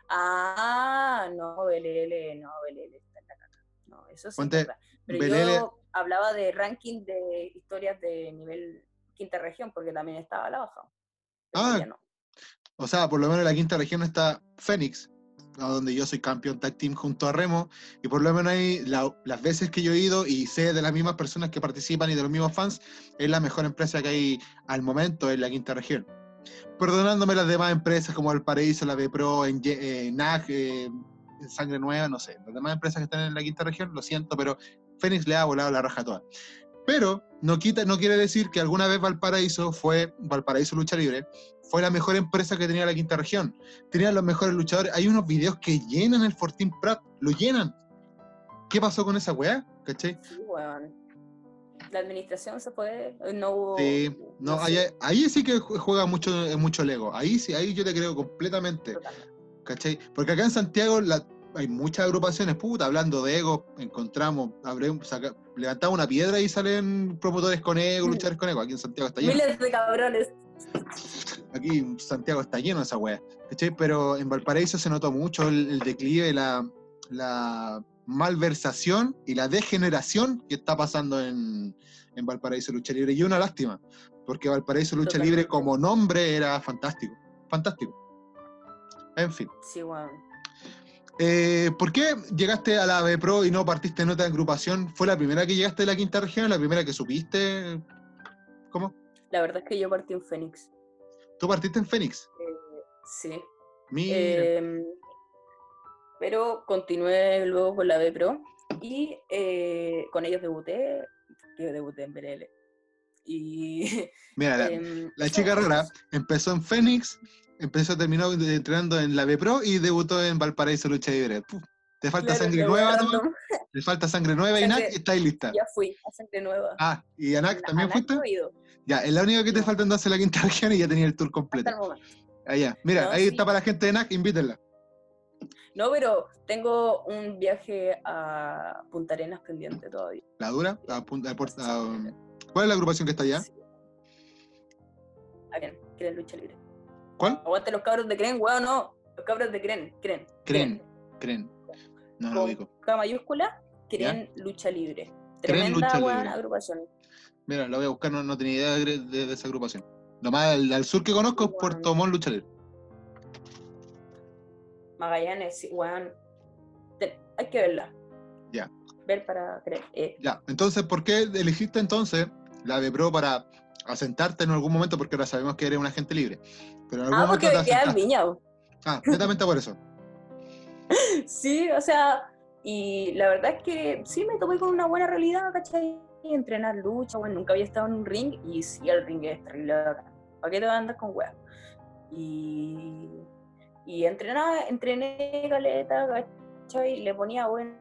B: Ah, no, BLL, no, BLL está en la caca. No, eso sí.
A: Ponte
B: es. Pero yo hablaba de ranking de historias de nivel quinta región, porque también estaba a la baja.
A: Ah,
B: no.
A: O sea, por lo menos en la quinta región está Fénix, donde yo soy campeón tag team junto a Remo, y por lo menos ahí la- las veces que yo he ido y sé de las mismas personas que participan y de los mismos fans, es la mejor empresa que hay al momento en la quinta región. Perdonándome las demás empresas como El Paraíso, la B-Pro, en, eh, NAG, eh, Sangre Nueva, no sé. Las demás empresas que están en la quinta región, lo siento, pero Fénix le ha volado la raja a todas. Pero no, quita, no quiere decir que alguna vez Valparaíso fue, Valparaíso Lucha Libre, fue la mejor empresa que tenía la quinta región. Tenían los mejores luchadores. Hay unos videos que llenan el Fortín Prat, lo llenan. ¿Qué pasó con esa weá? ¿Cachai?
B: Sí, weón. La administración se fue, no hubo.
A: Sí, no, ahí,
B: sé,
A: ahí sí que ju- juega mucho, mucho Lego. Ahí sí, ahí yo te creo completamente.
B: totalmente.
A: ¿Cachai? Porque acá en Santiago la- hay muchas agrupaciones, puta, hablando de ego, encontramos, habremos saca- levantamos una piedra y salen promotores con ego,
B: Mm.
A: luchadores con ego. Aquí en Santiago está lleno.
B: Miles de cabrones.
A: Aquí en Santiago está lleno de esa wea. ¿cachai? Pero en Valparaíso se notó mucho el, el declive, la, la malversación y la degeneración que está pasando en, en Valparaíso Lucha Libre. Y una lástima, porque Valparaíso Lucha
B: Totalmente.
A: Libre como nombre era fantástico. Fantástico. En fin.
B: Sí, weón.
A: Eh, ¿Por qué llegaste a la B Pro y no partiste en otra agrupación? ¿Fue la primera que llegaste de la quinta región? ¿La primera que supiste? ¿Cómo?
B: La verdad es que yo partí en Fénix.
A: ¿Tú partiste en Fénix?
B: Eh, sí.
A: Mira.
B: Em, pero continué luego con la B Pro y eh, con ellos debuté, que debuté en BLL. Y
A: Mira, la,
B: em,
A: la chica rara empezó en Fénix, empezó, terminó entrenando en la B Pro y debutó en Valparaíso Lucha Libre. Puf, te falta
B: claro,
A: sangre nueva, ¿no? Te falta sangre nueva y
B: Sangre-
A: NAC y estáis lista.
B: Ya fui a sangre nueva.
A: Ah, ¿y Anak
B: Na-
A: también fuiste?
B: no
A: Ya, es la única que te
B: No.
A: falta entonces en la quinta región y ya tenía el tour completo.
B: momento.
A: Allá, mira, ahí
B: sí.
A: está para la gente de NAC, invítenla.
B: No, pero tengo un viaje a Punta Arenas pendiente todavía.
A: ¿La dura? A punta- a a-. ¿Cuál es la agrupación que está allá?
B: Sí. ¿A quién? ¿Quieren lucha libre?
A: ¿Cuál?
B: Aguante los cabros de Cren, weón, no. Los cabros de Cren, Cren.
A: Cren. Cren. No lo ubico.
B: K mayúscula, Cren Lucha Libre.
A: Cren
B: Tremenda
A: Lucha
B: weón,
A: Libre.
B: agrupación.
A: Mira, lo voy a buscar, no, no tenía idea de, de- de esa agrupación. Lo más al, al sur que conozco es. Puerto Montt Lucha Libre.
B: Magallanes, weón. Te- hay que verla.
A: Ya.
B: Ver para creer. Eh,
A: Ya, entonces, ¿por qué elegiste entonces la B Pro para asentarte en algún momento? Porque ahora sabemos que eres un agente libre. Pero en algún
B: ah, porque
A: momento
B: me
A: te.
B: Viña.
A: Ah, netamente por eso.
B: Sí, o sea, y la verdad es que sí me topé con una buena realidad, ¿cachai? Entrenar lucha, bueno, nunca había estado en un ring y sí, el ring es terrible. ¿Para qué te vas a andar con weas? Y, y entrenaba, entrené caleta, ¿cachai? Le ponía buena,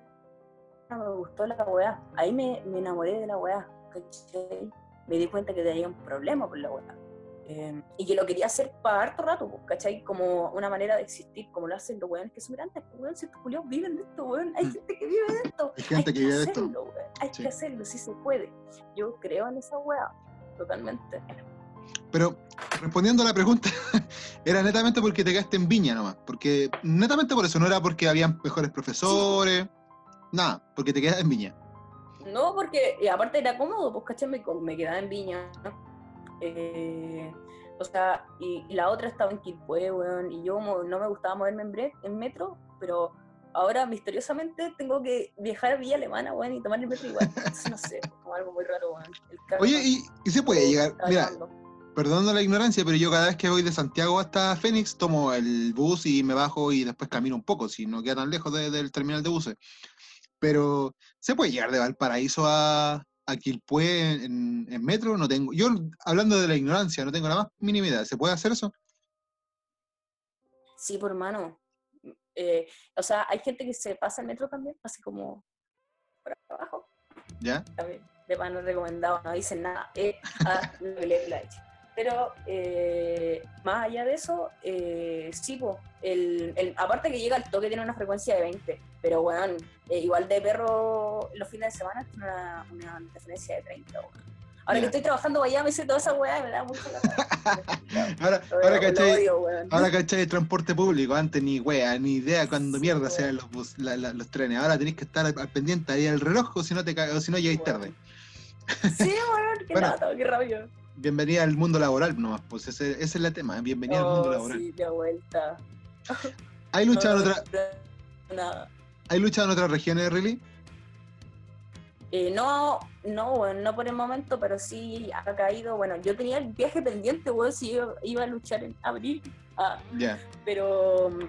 B: me gustó la wea. Ahí me, me enamoré de la wea, ¿cachai? Me di cuenta que tenía un problema con la wea. Eh, y que lo quería hacer para harto rato, pues, ¿cachai? Como una manera de existir, como lo hacen los weones que son grandes, pues, weón, si estos culiados viven de esto, weón, hay
A: Mm.
B: gente que vive de esto,
A: Hay gente que vive de esto.
B: hacerlo, weón, hay
A: Sí.
B: que hacerlo, si se puede. Yo creo en esa weá, totalmente.
A: Pero respondiendo a la pregunta, era netamente porque te quedaste en Viña nomás. Porque netamente por eso, no era porque habían mejores profesores, nada, porque te quedas en Viña.
B: No, porque y aparte era cómodo, pues caché, me, me quedaba en Viña. Eh, o sea, y, y la otra estaba en Quilpué, weón, y yo no me gustaba moverme en, bre- en metro, pero ahora misteriosamente tengo que viajar a Villa Alemana, weón, y tomar el metro igual. No sé, como algo muy raro, weón.
A: Oye, y, y se puede llegar, mira. Perdonando la ignorancia, pero yo cada vez que voy de Santiago hasta Fénix tomo el bus y me bajo y después camino un poco, si no queda tan lejos de- del terminal de buses. Pero se puede llegar de Valparaíso a, a Quilpué en, en metro, no tengo. Yo, hablando de la ignorancia, no tengo la más mínima idea. ¿Se puede hacer eso?
B: Sí, por hermano. Eh, o sea, hay gente que se pasa el metro también, así como por abajo.
A: ¿Ya?
B: también de pan recomendado, no dicen nada. Eh, ah, Pero eh, más allá de eso, eh, sí, po, el, el- aparte que llega al toque tiene una frecuencia de 20, pero bueno, igual de perro los fines de semana tiene una, una frecuencia de 30. weón. Ahora que estoy trabajando allá me sé toda esa weá y me da mucho la
A: Ahora, ahora cachai, ahora cachai transporte público, antes ni wea, ni idea cuándo
B: Sí,
A: mierda sean los, bus- la- la- los trenes. Ahora tenéis que estar al, pendiente ahí del reloj o si no te o si no llegáis tarde.
B: Sí, weón, qué
A: Bueno.
B: qué rabia.
A: Bienvenida al mundo laboral nomás, pues ese, ese es el tema, bienvenida al mundo
B: Oh,
A: laboral.
B: sí, de vuelta.
A: ¿Hay luchado, en otra,
B: nada.
A: ¿Hay luchado en otras regiones, Riley?
B: Eh, no, no, no por el momento, pero sí ha caído. Bueno, yo tenía el viaje pendiente, weón, si iba, iba a luchar en abril, ah,
A: Ya.
B: pero mm,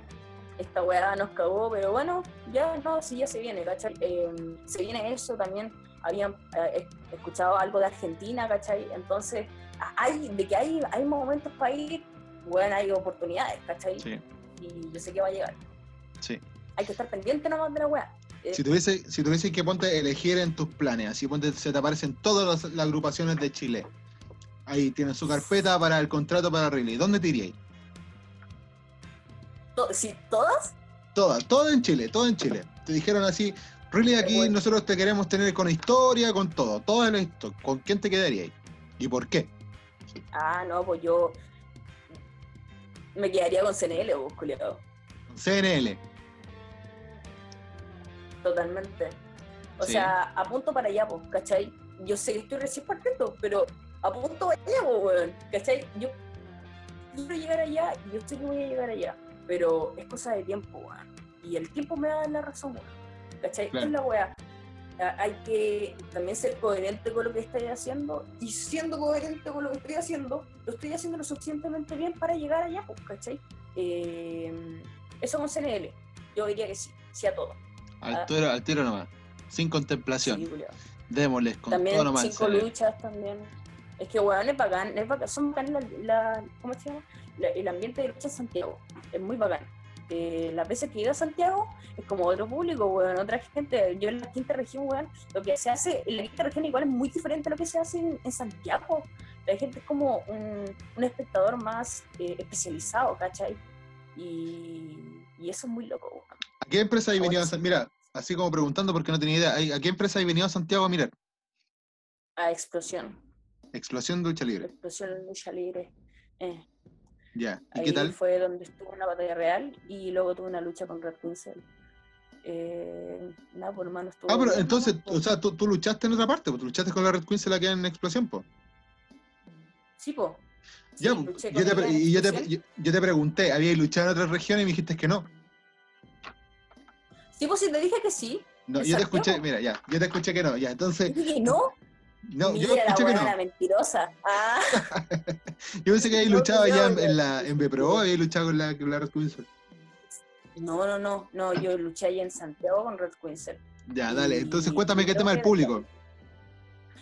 B: esta weá nos cagó, pero bueno, ya no, sí, ya se viene, ¿cachai? Eh, se viene eso también. Habían eh, escuchado algo de Argentina, ¿cachai? Entonces, hay, de que hay, hay momentos para ir, bueno, hay oportunidades, ¿cachai?
A: Sí,
B: Y yo sé que va a llegar.
A: sí.
B: Hay que estar pendiente nomás de la weá. Eh,
A: Si tuviese, si tuviese que ponte elegir en tus planes, así ponte, se te aparecen todas las, las agrupaciones de Chile. Ahí tienen su carpeta para el contrato para Riley. ¿Dónde te iríais?
B: to- ¿sí, ¿Todas?
A: Todas, todo en Chile, todo en Chile. Te dijeron así, Riley, aquí
B: bueno.
A: nosotros te queremos tener con historia, con todo, todo el esto. ¿Con quién te quedaríais? ¿Y por qué?
B: Ah, no, pues yo me quedaría con CNL, vos, culiao.
A: Con CNL.
B: Totalmente. O
A: Sí.
B: sea, apunto para allá, pues, ¿cachai? Yo sé que estoy recién partiendo, pero apunto para allá, pues, weón, ¿cachai? Yo quiero llegar allá y yo sé que voy a llegar allá, pero es cosa de tiempo, weón. Y el tiempo me va a dar la razón, weón. ¿Cachai?
A: Claro.
B: Es la weá. Ah, Hay que también ser coherente con lo que estoy haciendo y siendo coherente con lo que estoy haciendo, lo estoy haciendo lo suficientemente bien para llegar allá, pues, ¿cachai? Eh, eso con CNL. Yo diría que sí, sí a todo.
A: Al
B: Ah.
A: tiro, al tiro nomás. Sin contemplación.
B: Sí.
A: Démosles con
B: También
A: todo nomás.
B: cinco luchas también. Es que weón es bacán, es bacán, son bacán la, la- ¿cómo se llama? La- el ambiente de lucha en Santiago. Es muy bacán. Eh, las veces que he ido a Santiago es como otro público, weón, otra gente. Yo en la quinta región, weón, lo que se hace en la quinta región igual es muy diferente a lo que se hace en, en Santiago. La gente es como un, un espectador más eh, especializado, ¿cachai? Y, y eso es muy loco, weón.
A: ¿A qué empresa hay venido a
B: bueno,
A: San-
B: sí.
A: Mira, así como preguntando porque no tenía idea. ¿a qué empresa hay venido a Santiago a mirar?
B: A explosión.
A: Explosión de lucha libre.
B: Explosión lucha libre. Eh.
A: Ya. ¿Y
B: Ahí
A: qué tal?
B: fue donde estuvo una batalla real y luego tuve una lucha con Red Pincel. Eh, nada, por hermano estuvo.
A: Ah, pero
B: bien,
A: entonces,
B: po.
A: o sea, tú, tú luchaste en otra parte, pues tú luchaste con la Red Queen, se la queda en explosión, pues.
B: Sí, po.
A: Ya,
B: Sí,
A: pues,
B: luché
A: yo te, y yo te, yo, yo te pregunté, ¿habías luchado en otras regiones? Y me dijiste que no.
B: Sí, pues sí, te dije que sí.
A: No,
B: ¿En
A: yo te escuché, mira, ya, yo te escuché que no, ya, entonces,
B: que no.
A: No,
B: Mira
A: yo
B: la
A: escuché que
B: buena
A: no.
B: mentirosa. Ah,
A: Yo pensé que habías
B: No,
A: luchado
B: no,
A: allá en, la, en Bepro, habías luchado con la, con la Red Queen.
B: no, no, no, no, yo luché allá en Santiago con Red Pincel.
A: Ya, dale, entonces cuéntame qué tema
B: que
A: del público.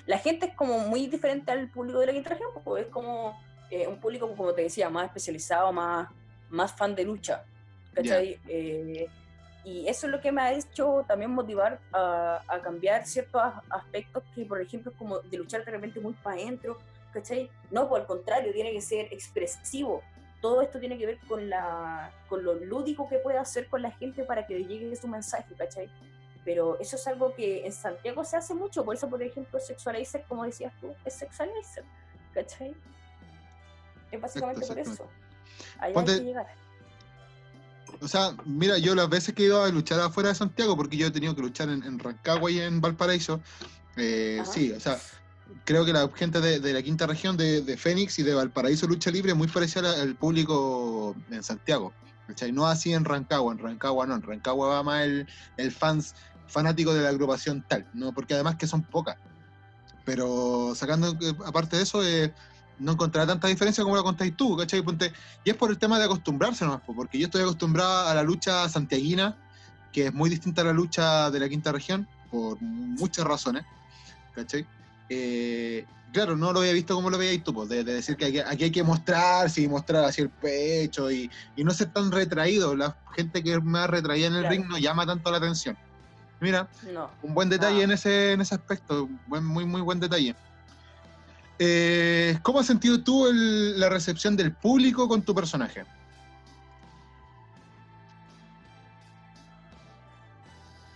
B: La gente es como muy diferente al público de la quinta región, porque es como eh, un público, como te decía, más especializado, más, más fan de lucha. ¿cachai? Eh, y eso es lo que me ha hecho también motivar a, a cambiar ciertos as- aspectos que, por ejemplo, es como de luchar de repente muy para adentro, ¿cachai? No, por el contrario, tiene que ser expresivo. Todo esto tiene que ver con, la, con lo lúdico que puede hacer con la gente para que le llegue su mensaje, ¿cachai? Pero eso es algo que en Santiago se hace mucho, por eso, por ejemplo, Sexualizer, como decías tú, es Sexualizer, ¿cachai? Es básicamente por
A: Exacto,
B: eso. Ahí
A: Ponte-
B: hay que llegar.
A: O sea, mira, yo las veces que he ido a luchar afuera de Santiago, porque yo he tenido que luchar en, en Rancagua y en Valparaíso, eh, sí, o sea, creo que la gente de, de la quinta región de, de Fénix y de Valparaíso Lucha Libre es muy parecida al público en Santiago. ¿cachai? No así en Rancagua, en Rancagua no, en Rancagua va más el, el fans fanático de la agrupación tal, ¿no? porque además que son pocas. Pero sacando eh, aparte de eso, eh, no encontrará tanta diferencia como la contáis tú, ¿cachai? Ponte- y es por el tema de acostumbrarse nomás, po, porque yo estoy acostumbrado a la lucha santiaguina, que es muy distinta a la lucha de la quinta región, por muchas razones, ¿cachai? Eh, claro, no lo había visto como lo veíais tú, pues, de, de decir que aquí, aquí hay que mostrarse y mostrar así el pecho y, y no ser tan retraído. La gente que es más retraída en el
B: Claro.
A: ring no llama tanto la atención. Mira,
B: No.
A: un buen detalle
B: Ah.
A: en, ese, en ese aspecto, buen, muy, muy buen detalle. Eh, ¿Cómo has sentido tú el- la recepción del público con tu personaje?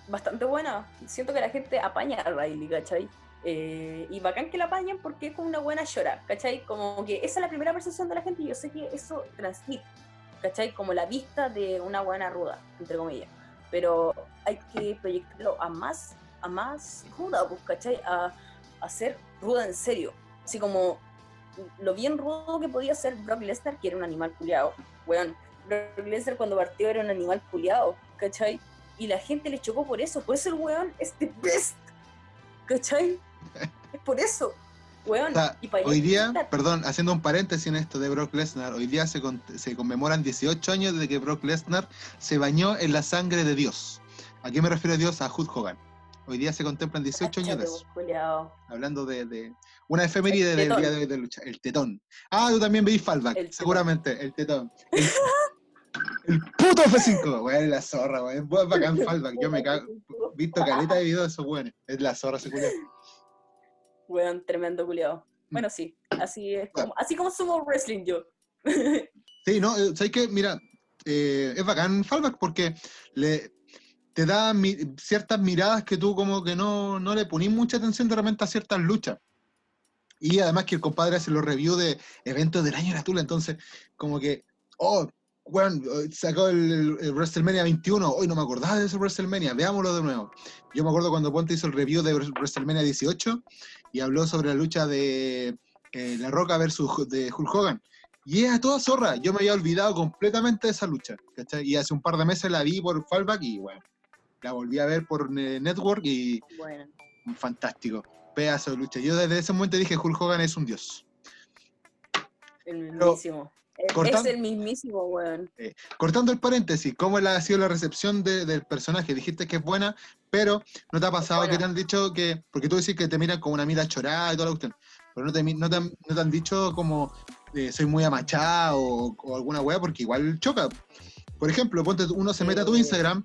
B: bastante buena. Siento que la gente apaña a Riley, ¿cachai? Eh, y bacán que la apañen porque es como una buena llora, ¿cachai? Como que esa es la primera percepción de la gente y yo sé que eso transmite, ¿cachai? Como la vista de una buena ruda, entre comillas. Pero hay que proyectarlo a más, a más ruda, pues, ¿cachai? A, a ser ruda en serio. Así como lo bien rudo que podía ser Brock Lesnar, que era un animal culiado. Weón, Brock Lesnar cuando partió era un animal culiado, ¿cachai? y la gente le chocó por eso. Por eso el weón es the best. ¿Cachai? Es por eso. Weón. Y
A: Hoy día, perdón, haciendo un paréntesis en esto de Brock Lesnar, hoy día se, con- se conmemoran 18 años desde que Brock Lesnar se bañó en la sangre de Dios. ¿A qué me refiero a Dios? A Hulk Hogan. Hoy día se contemplan 18 años
B: culiao.
A: Hablando de, de una efeméride
B: El
A: del día de hoy de lucha. El tetón. Ah, tú también veis Fallback,
B: El
A: seguramente. El tetón. El, el puto F5. Weón, la zorra, weón. Es bacán Fallback. Yo me cago. Visto caleta de videos de esos weones. Es la zorra ese culiao.
B: Weón, tremendo culiao. Bueno, sí. Así es como, así como sumo wrestling yo.
A: Sí, no, eh, ¿sabes qué? Mira, eh, es bacán Fallback porque le, te da mi- ciertas miradas que tú como que no, no le ponís mucha atención de repente a ciertas luchas. Y además que el compadre hace los reviews de eventos del año de la Tula, entonces como que, oh, eh, sacó el- el WrestleMania 21, hoy no me acordaba de ese WrestleMania, veámoslo de nuevo. Yo me acuerdo cuando Ponte hizo el review de WrestleMania 18 y habló sobre la lucha de eh, La Roca versus de Hulk Hogan. Y es a toda zorra. Yo me había olvidado completamente de esa lucha. ¿cachai? Y hace un par de meses la vi por Fallback y bueno, la volví a ver por eh, Network y
B: Bueno.
A: fantástico. Pedazo de lucha. Yo desde ese momento dije Hulk Hogan es un dios.
B: El
A: Pero,
B: mismísimo. Es- el mismísimo, weón.
A: Cortando el paréntesis, ¿cómo ha sido la recepción de- del personaje? Dijiste que es buena, pero ¿no te ha pasado que te han dicho que, porque tú decís que te miran con una mira chorada y toda la cuestión, pero no te, no te, han, no te han dicho como eh, soy muy amachado o, o alguna weá, porque igual choca. Por ejemplo, ponte, uno se mete a tu. Instagram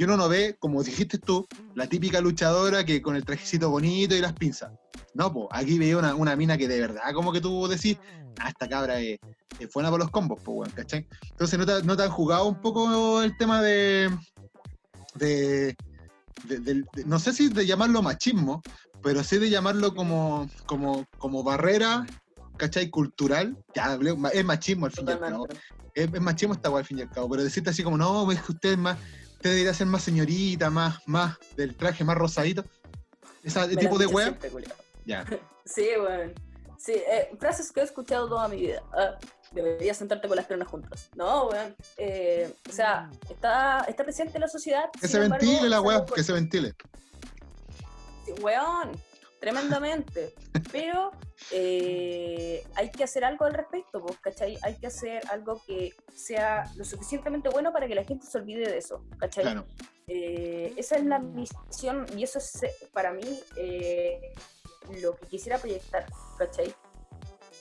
A: y uno no ve, como dijiste tú, la típica luchadora que con el trajecito bonito y las pinzas. No, pues aquí veía una, una mina que de verdad, como que tú decís, ah, esta cabra es, es buena para los combos, pues, weón, ¿cachai? Entonces, ¿no te, no te han jugado un poco el tema de. de, de- del- de- no sé si de llamarlo machismo, pero sí de llamarlo como, como, como barrera, ¿cachai? Cultural. Ya, es machismo al fin y al cabo. Es, es machismo esta weá al fin y al cabo, pero decirte así como, no, es que usted es más. Usted debería ser más señorita, más, más del traje más rosadito. Ese
B: Me
A: tipo de
B: culiao.
A: Ya.
B: Sí, weón. Sí, eh, frases que he escuchado toda mi vida. Ah, deberías sentarte con las piernas juntas. No, weón. Eh, o sea, está, está presente en la sociedad.
A: Que se
B: embargo,
A: ventile la
B: algo
A: que se ventile.
B: Sí, weón, tremendamente. Pero eh, hay que hacer algo al respecto, pues, ¿cachai? Hay que hacer algo que sea lo suficientemente bueno para que la gente se olvide de eso, ¿cachai?
A: Claro.
B: Eh, esa es la misión y eso es eh, para mí eh, lo que quisiera proyectar, ¿cachai?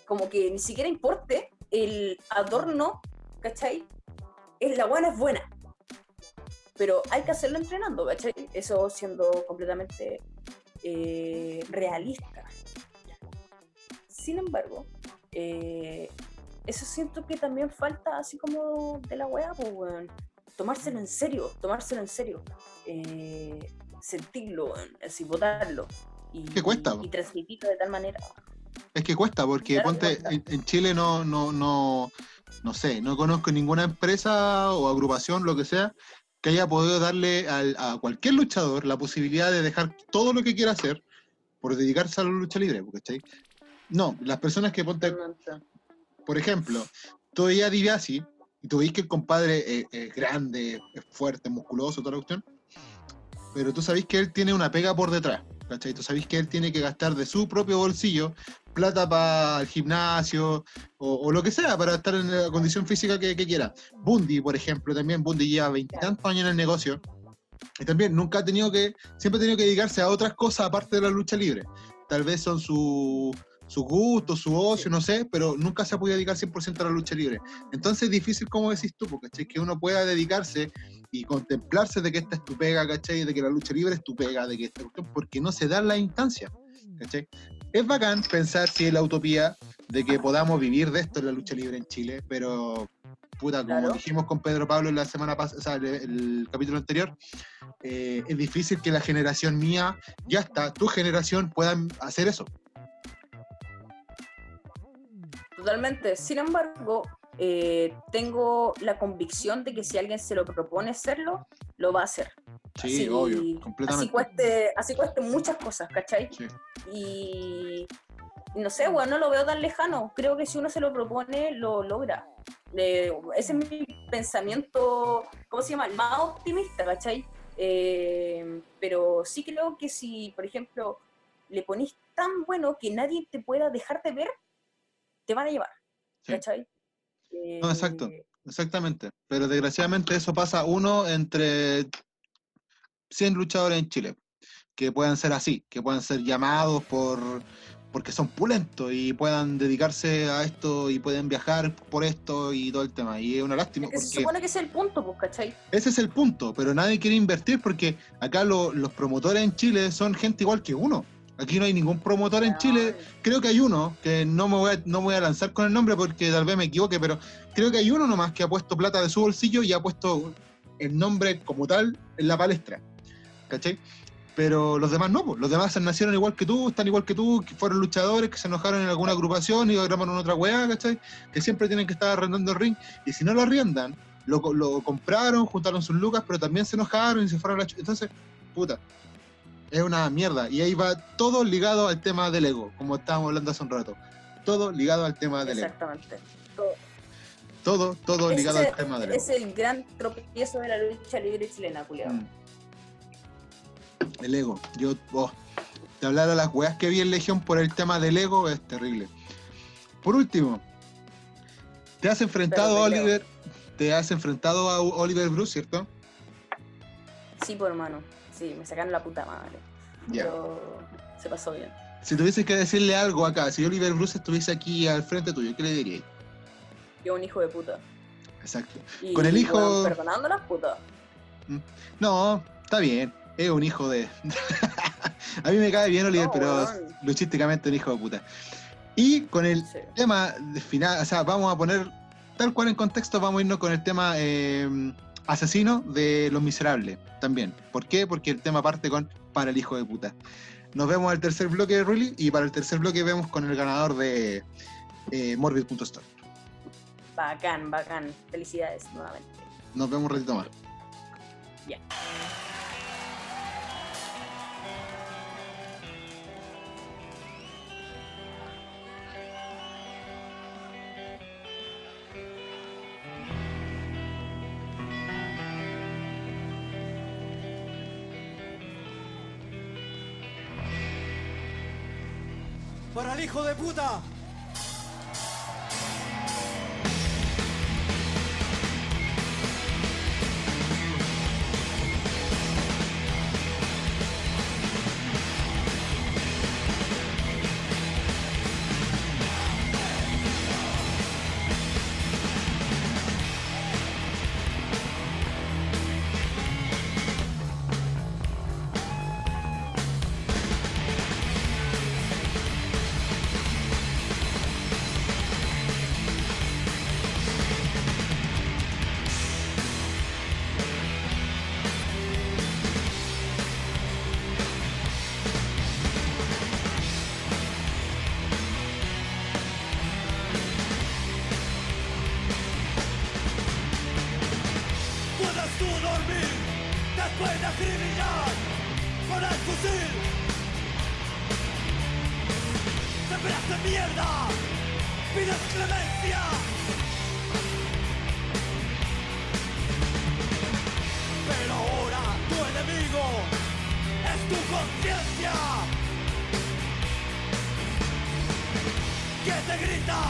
B: Como que ni siquiera importe el adorno, ¿cachai? Es, la buena es buena. Pero hay que hacerlo entrenando, ¿cachai? Eso siendo completamente eh, realista. Sin embargo, eh, eso siento que también falta así como de la weá, pues. Tomárselo en serio, tomárselo en serio. Eh, sentirlo, así, botarlo. Y,
A: ¿Qué cuesta,
B: Y,
A: po?
B: y transmitirlo de tal manera.
A: Es que cuesta, porque
B: Claro,
A: ponte,
B: cuesta.
A: en, en Chile no, no, no, no sé, no conozco ninguna empresa o agrupación, lo que sea, que haya podido darle al- a cualquier luchador la posibilidad de dejar todo lo que quiera hacer por dedicarse a la lucha libre, ¿cachai? No, las personas que ponte, por ejemplo, tú veías a DiBiase y tú veis que el compadre es, es grande, es fuerte, musculoso, toda la cuestión, pero tú sabés que él tiene una pega por detrás, ¿cachai? Tú sabés que él tiene que gastar de su propio bolsillo plata para el gimnasio o, o lo que sea, para estar en la condición física que, que quiera. Bundy, por ejemplo, también Bundy lleva veintitantos años en el negocio y también nunca ha tenido que, siempre ha tenido que dedicarse a otras cosas aparte de la lucha libre. Tal vez son su, su gusto, su ocio, no sé, pero nunca se ha podido dedicar 100% a la lucha libre. Entonces es difícil, como decís tú, porque que uno pueda dedicarse y contemplarse de que esta es tu pega, ¿cachai? De que la lucha libre es tu pega, de que esta porque no se dan las instancias, ¿cachai? Es bacán pensar si es la utopía de que podamos vivir de esto en la lucha libre en Chile, pero puta, como
B: Claro.
A: dijimos con Pedro Pablo en la semana pasada, o sea, el, el capítulo anterior, eh, es difícil que la generación mía, ya está, tu generación puedan hacer eso.
B: Totalmente. Sin embargo, eh, tengo la convicción de que si alguien se lo propone hacerlo, lo va a hacer.
A: Sí,
B: Así-
A: obvio,
B: Así
A: completamente.
B: cueste, así cueste muchas cosas, ¿cachai?
A: Sí.
B: Y, y no sé, bueno, no lo veo tan lejano. Creo que si uno se lo propone, lo logra. Eh, ese es mi pensamiento, ¿cómo se llama? El más optimista, ¿cachai? Eh, pero sí creo que si, por ejemplo, le ponís tan bueno que nadie te pueda dejar de ver, te van a llevar,
A: Sí.
B: ¿cachai?
A: No, exacto. Exactamente. Pero desgraciadamente eso pasa uno entre 100 luchadores en Chile. Que puedan ser así, que puedan ser llamados por porque son pulentos y puedan dedicarse a esto y pueden viajar por esto y todo el tema. Y es una lástima
B: Es que se
A: porque
B: supone que ese es el punto, pues, ¿cachai?
A: ese es el punto, pero nadie quiere invertir porque acá lo- los promotores en Chile son gente igual que uno. Aquí no hay ningún promotor en Chile creo que hay uno, que no me, voy a, no me voy a lanzar con el nombre porque tal vez me equivoque, pero creo que hay uno nomás que ha puesto plata de su bolsillo y ha puesto el nombre como tal en la palestra. ¿Cachai? Pero los demás no, pues. los demás nacieron igual que tú, están igual que tú, que fueron luchadores, que se enojaron en alguna agrupación y grabaron otra weá, ¿cachai? Que siempre tienen que estar arrendando el ring. Y si no lo arriendan, lo, lo compraron, juntaron sus lucas, pero también se enojaron y se fueron a la Entonces, puta, es una mierda. Y ahí va todo ligado al tema del ego, como estábamos hablando hace un rato. Todo ligado al tema del ego.
B: Exactamente. Todo-
A: Todo, todo ligado al tema del ego.
B: Es el gran tropiezo de la lucha libre chilena, culiao.
A: Mm. El ego. Yo, oh, de hablar a las weas que vi en Legión por el tema del ego es terrible. Por último, te has enfrentado a
B: Pero
A: Oliver, te has enfrentado a Oliver Bruce, ¿cierto?
B: Sí, por hermano. Sí, me sacaron la puta madre. Pero se pasó bien.
A: Si tuvieses que decirle algo acá, si Oliver Bruce estuviese aquí al frente tuyo, ¿qué le dirías?
B: Yo un hijo de puta.
A: Exacto.
B: Y,
A: Con el hijo-
B: weón, perdonando las putas.
A: No, está bien. Es un hijo de. a mí me cae bien Oliver,
B: No,
A: pero
B: weón.
A: luchísticamente un hijo de puta. Y con el
B: Sí.
A: tema de final, o sea, vamos a poner tal cual en contexto, vamos a irnos con el tema eh, asesino de Los Miserables también. ¿Por qué? Porque el tema parte con para el hijo de puta. Nos vemos al tercer bloque de Rully y para el tercer bloque vemos con el ganador de eh, Morbid.store.
B: Bacán, bacán. Felicidades nuevamente.
A: Nos vemos un ratito más.
B: Ya.
C: ¡Para hijo de puta! Mierda, pides clemencia. Pero ahora tu enemigo es tu conciencia. ¿Qué te grita?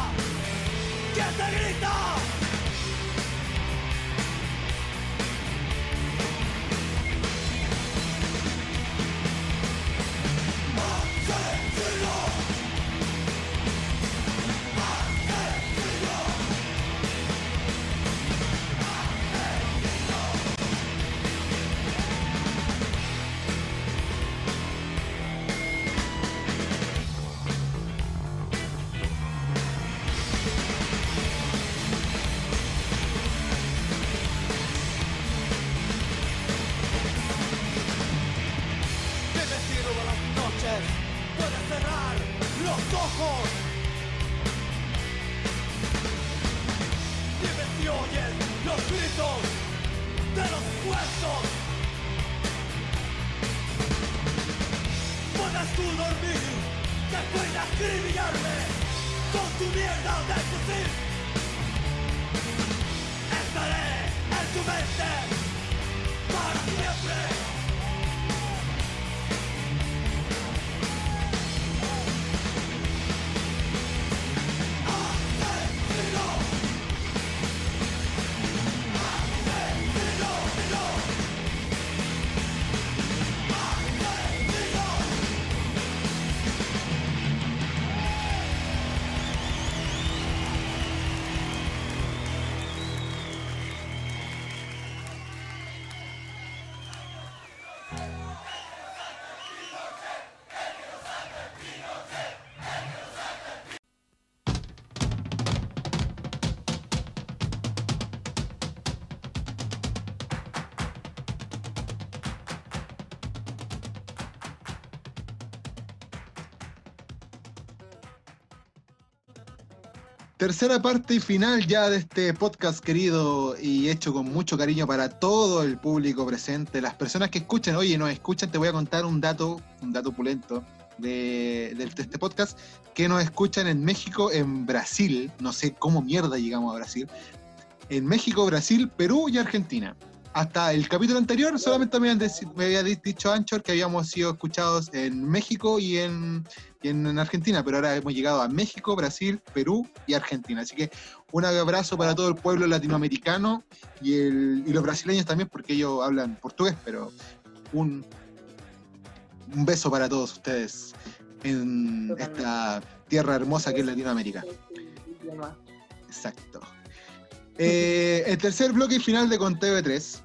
C: ¿Qué te grita?
A: Tercera parte y final ya de este podcast querido y hecho con mucho cariño para todo el público presente. Las personas que escuchan, oye, nos escuchan, te voy a contar un dato, un dato opulento de, de este podcast, que nos escuchan en México, en Brasil, no sé cómo mierda llegamos a Brasil, en México, Brasil, Perú y Argentina. Hasta el capítulo anterior solamente me, me había dicho Anchor que habíamos sido escuchados en México y en, y en, en Argentina, pero ahora hemos llegado a México, Brasil, Perú y Argentina. Así que un abrazo para todo el pueblo latinoamericano y, el- y los brasileños también, porque ellos hablan portugués, pero un, un beso para todos ustedes en esta tierra hermosa que es Latinoamérica. Exacto. Eh, el tercer bloque y final de Conteo de 3.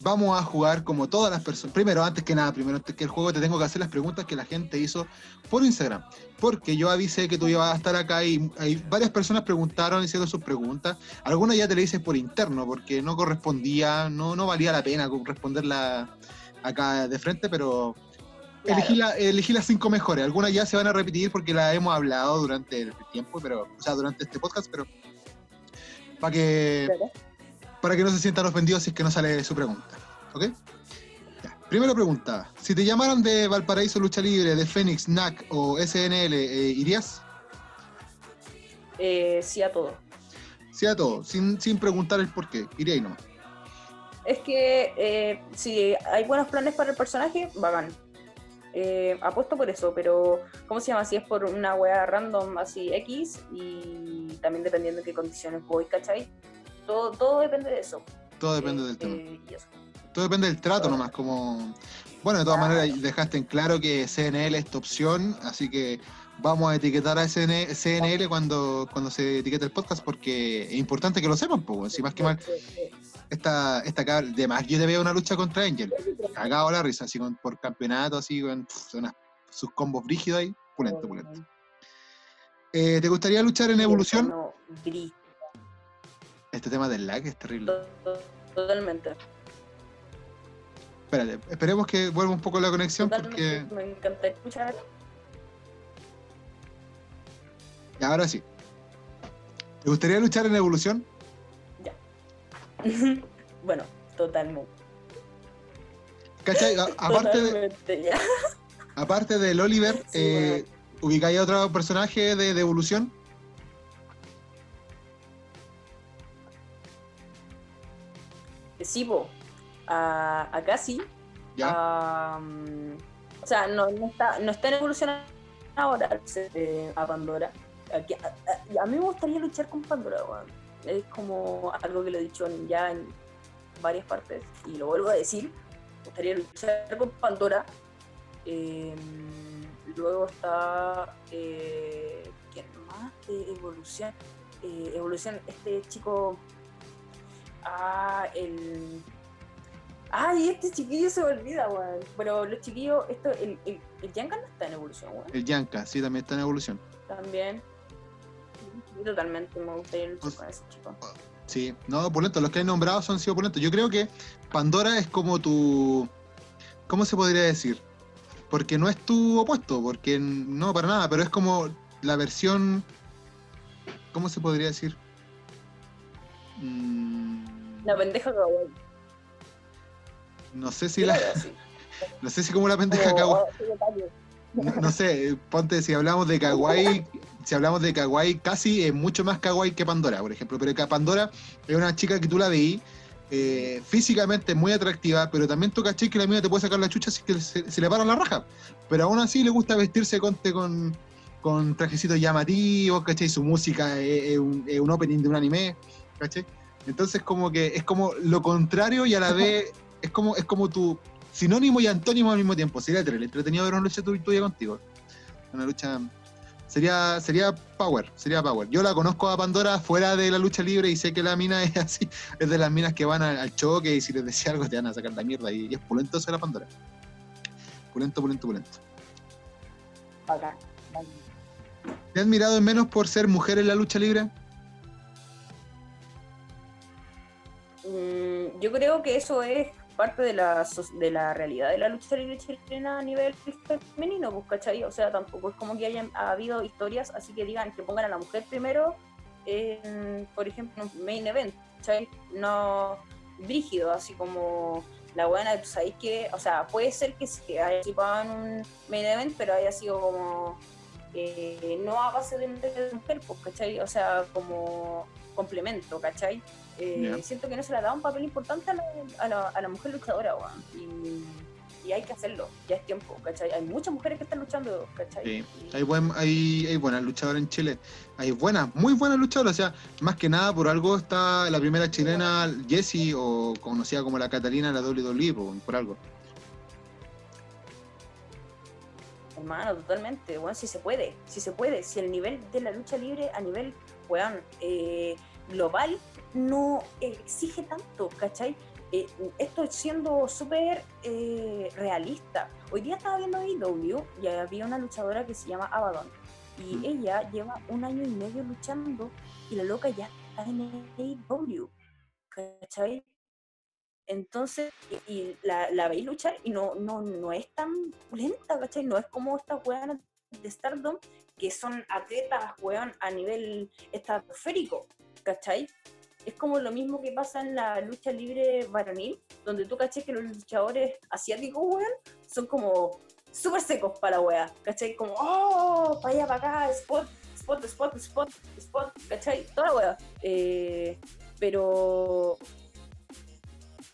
A: vamos a jugar como todas las personas. Primero, antes que nada, primero antes que el juego, te tengo que hacer las preguntas que la gente hizo por Instagram. Porque yo avisé que tú ibas a estar acá y hay varias personas preguntaron, hicieron sus preguntas. Algunas ya te le hice por interno porque no correspondía, no, no valía la pena responderla acá de frente, pero
B: Claro.
A: Elegí, la- elegí las cinco mejores. Algunas ya se van a repetir porque las hemos hablado durante el tiempo, pero, o sea, durante este podcast, pero para que, para que no se sientan ofendidos si es que no sale su pregunta. ¿Ok? Ya. Primera pregunta. Si te llamaran de Valparaíso Lucha Libre, de Fénix, NAC o SNL, eh, ¿irías?
B: Eh, sí a todo.
A: Sí a todo, sin, sin preguntar el por qué. Iría y nomás.
B: Es que eh, si hay buenos planes para el personaje, bacán. Eh, apuesto por eso, pero ¿cómo se llama? Si es por una wea random así X y también dependiendo de qué condiciones voy, ¿cachai? Todo, todo depende de eso.
A: Todo depende
B: Eh,
A: del tema.
B: eh, y eso.
A: Todo depende del trato nomás, como... Bueno, de todas
B: Ah.
A: maneras dejaste en claro que CNL es tu opción, así que vamos a etiquetar a CNL cuando, cuando se etiquete el podcast porque es importante que lo sepan, pues, si más que mal. Esta, esta cabra- de más yo te veo una lucha contra Angel, cagado la risa, así con, por campeonato, así con unas- sus combos brígidos ahí, pulento, pulento. Eh, ¿Te gustaría luchar en Evolución?
B: No, gris,
A: Este tema del lag es terrible.
B: to- totalmente.
A: Espérate, esperemos que vuelva un poco la conexión
B: Totalmente.
A: porque
B: Me encanta escuchar.
A: ya, ahora sí. ¿Te gustaría luchar en Evolución?
B: bueno, Totalmente.
A: ¿Cachai? A- aparte, de,
B: ya.
A: aparte del Oliver,
B: Sí,
A: eh, ¿ubicáis otro personaje de, de evolución?
B: Sí, po. A, acá sí.
A: ¿Ya?
B: O sea, no, no está, no está en evolución ahora eh, a Pandora. Aquí- a, a- a mí me gustaría luchar con Pandora, weón. Es como algo que lo he dicho en- ya en varias partes y lo vuelvo a decir. Me gustaría luchar con Pandora. Em, luego está. Eh, ¿Quién más? de evolución. Eh, evolución, este chico. Ah, el. Ay, este chiquillo se me olvida, weón. Pero los chiquillos, esto, el, el, el Yanka no está en evolución, weón.
A: El Yanka, sí, también está en evolución.
B: También. Totalmente me gustaría luchar con ese chico.
A: Sí, no, opulentos. Los que hay nombrados son sido opulentos. Yo creo que Pandora es como tu. ¿Cómo se podría decir? Porque no es tu opuesto, porque no, para nada, pero es como la versión. ¿Cómo se podría decir? Mm,
B: La pendeja kawaii.
A: no sé si la, no sé si como la pendeja kawaii.
B: oh.
A: No, no sé, ponte, si hablamos de kawaii, si hablamos de kawaii, casi es mucho más kawaii que Pandora, por ejemplo. Pero que Pandora es una chica que tú la veí, eh, físicamente muy atractiva, pero también tú caché que la mía te puede sacar la chucha si que se, se le para la raja. Pero aún así le gusta vestirse con, con, con trajecitos llamativos, ¿cachai? Su música es, es un, es un opening de un anime, ¿cachai? Entonces como que es como lo contrario y a la vez es como, es como tu sinónimo y antónimo al mismo tiempo. Sería terrible, entretenido ver una lucha tu- tuya contigo. Una lucha. Sería, sería Power, sería Power. Yo la conozco a Pandora fuera de la lucha libre y sé que la mina es así, es de las minas que van al, al choque y si les decía algo te van a sacar la mierda y, y es pulento la Pandora. Pulento, pulento, pulento.
B: Bacán.
A: ¿Te has mirado en menos por ser mujer en la lucha libre?
B: Mm, yo creo que eso es parte de la, de la realidad de la lucha libre chilena a nivel femenino, pues, ¿cachai? O sea, tampoco es como que hayan ha habido historias así que digan que pongan a la mujer primero, en, por ejemplo, en un main event, ¿cachai? No brígido, así como la buena, tú sabéis que, o sea, puede ser que se haya participado en un main event, pero haya sido como eh, no a base de mujer, pues, ¿cachai? O sea, como complemento, ¿cachai? Eh. Siento que no se le da un papel importante a la, a la, a la mujer luchadora, weón. Y, y hay que hacerlo, ya es tiempo, ¿cachai? Hay muchas mujeres que están luchando, ¿cachai?
A: Sí. Hay, buen, hay, hay buenas luchadoras en Chile. Hay buenas, muy buenas luchadoras. O sea, más que nada por algo está la primera chilena, Jessie, o conocida como la Catalina, la WWE, por, por algo.
B: Hermano, totalmente, weón, si se puede, si se puede, si el nivel de la lucha libre a nivel, weón, eh, global no exige tanto, ¿cachai? Eh, esto siendo súper eh, realista. Hoy día estaba viendo AEW y había una luchadora que se llama Abaddon y
A: Mm.
B: ella lleva un año y medio luchando y la loca ya está en AEW, ¿cachai? Entonces, y, y la, la veis luchar y no, no, no es tan lenta, ¿cachai? No es como estas weonas de Stardom que son atletas, weón, a nivel estratosférico, ¿cachai? Es como lo mismo que pasa en la lucha libre varonil, donde tú cachai que los luchadores asiáticos, weón, son como súper secos para la wea, ¿cachai? Como, oh, para allá, para acá, spot, spot, spot, spot, spot, ¿cachai? Toda la wea. Eh, pero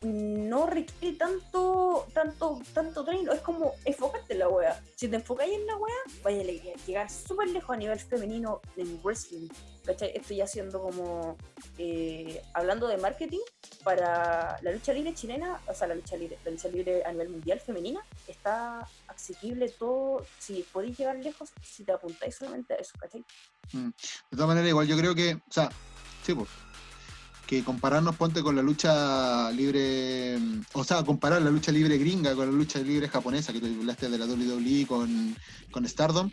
B: no requiere tanto, tanto, tanto training, es como enfocarte en la wea. Si te enfocáis en la wea, vaya a le- llegar súper lejos a nivel femenino en wrestling. ¿Cachai? Esto ya siendo como eh, hablando de marketing para la lucha libre chilena, o sea, la lucha libre, la lucha libre a nivel mundial femenina, está asequible todo. Si podéis llegar lejos, si te apuntáis solamente a eso, ¿cachai?
A: De todas maneras, igual yo creo que, o sea, sí, pues, que compararnos, ponte con la lucha libre, mm, o sea, comparar la lucha libre gringa con la lucha libre japonesa, que tú hablaste de la WWE con, con Stardom,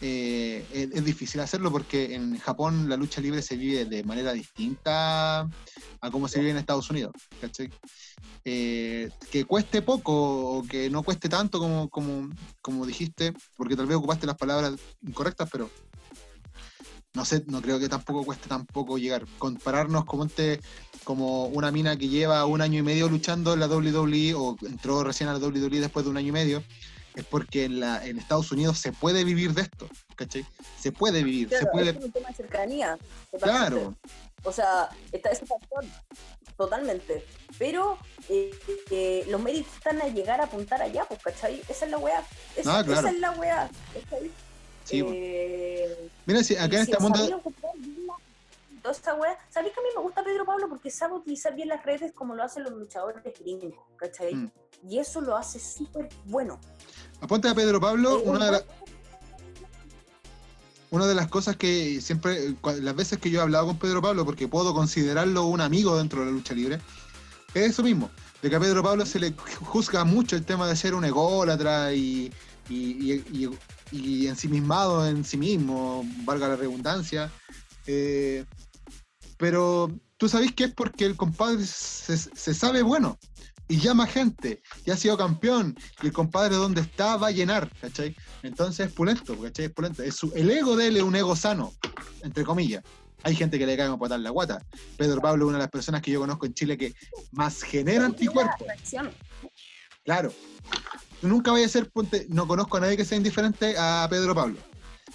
A: eh, es, es difícil hacerlo porque en Japón la lucha libre se vive de manera distinta a cómo se vive en Estados Unidos. Eh, que cueste poco o que no cueste tanto como, como, como dijiste, porque tal vez ocupaste las palabras incorrectas, pero no sé, no creo que tampoco cueste tampoco llegar. Compararnos como, este, como una mina que lleva un año y medio luchando en la WWE o entró recién a la WWE después de un año y medio, es porque en, la, en Estados Unidos se puede vivir de esto, ¿cachai? Se puede vivir,
B: Claro,
A: se puede...
B: es un tema de cercanía. totalmente.
A: Claro,
B: O sea, está ese factor, totalmente. Pero eh, eh, los méritos están a llegar a apuntar allá, pues, ¿cachai? Esa es la weá. Esa,
A: Ah, claro.
B: esa es la weá. ¿cachai?
A: sí.
B: Eh,
A: Mira, si acá en
B: si bien la- Toda esta weá. ¿Sabéis que a mí me gusta Pedro Pablo? Porque sabe utilizar bien las redes como lo hacen los luchadores gringos, ¿cachai?
A: Mm.
B: Y eso lo hace súper bueno.
A: Aponte a Pedro Pablo,
B: Eh,
A: una de,
B: un
A: la- una de las cosas que siempre, las veces que yo he hablado con Pedro Pablo, porque puedo considerarlo un amigo dentro de la lucha libre, es eso mismo, de que a Pedro Pablo se le juzga mucho el tema de ser un ególatra y, y, y, y- y ensimismado en sí mismo, valga la redundancia. eh, pero tú sabés que es porque el compadre se, se sabe bueno y llama gente, y ha sido campeón, y el compadre donde está va a llenar, ¿cachai? Entonces es pulento, ¿cachai? Es pulento. Es su- el ego de él es un ego sano, entre comillas. Hay gente que le cae como patar la guata. Pedro Pablo es una de las personas que yo conozco en Chile que más genera anticuerpos. Claro. Nunca vayas a ser, ponte, no conozco a nadie que sea indiferente a Pedro Pablo.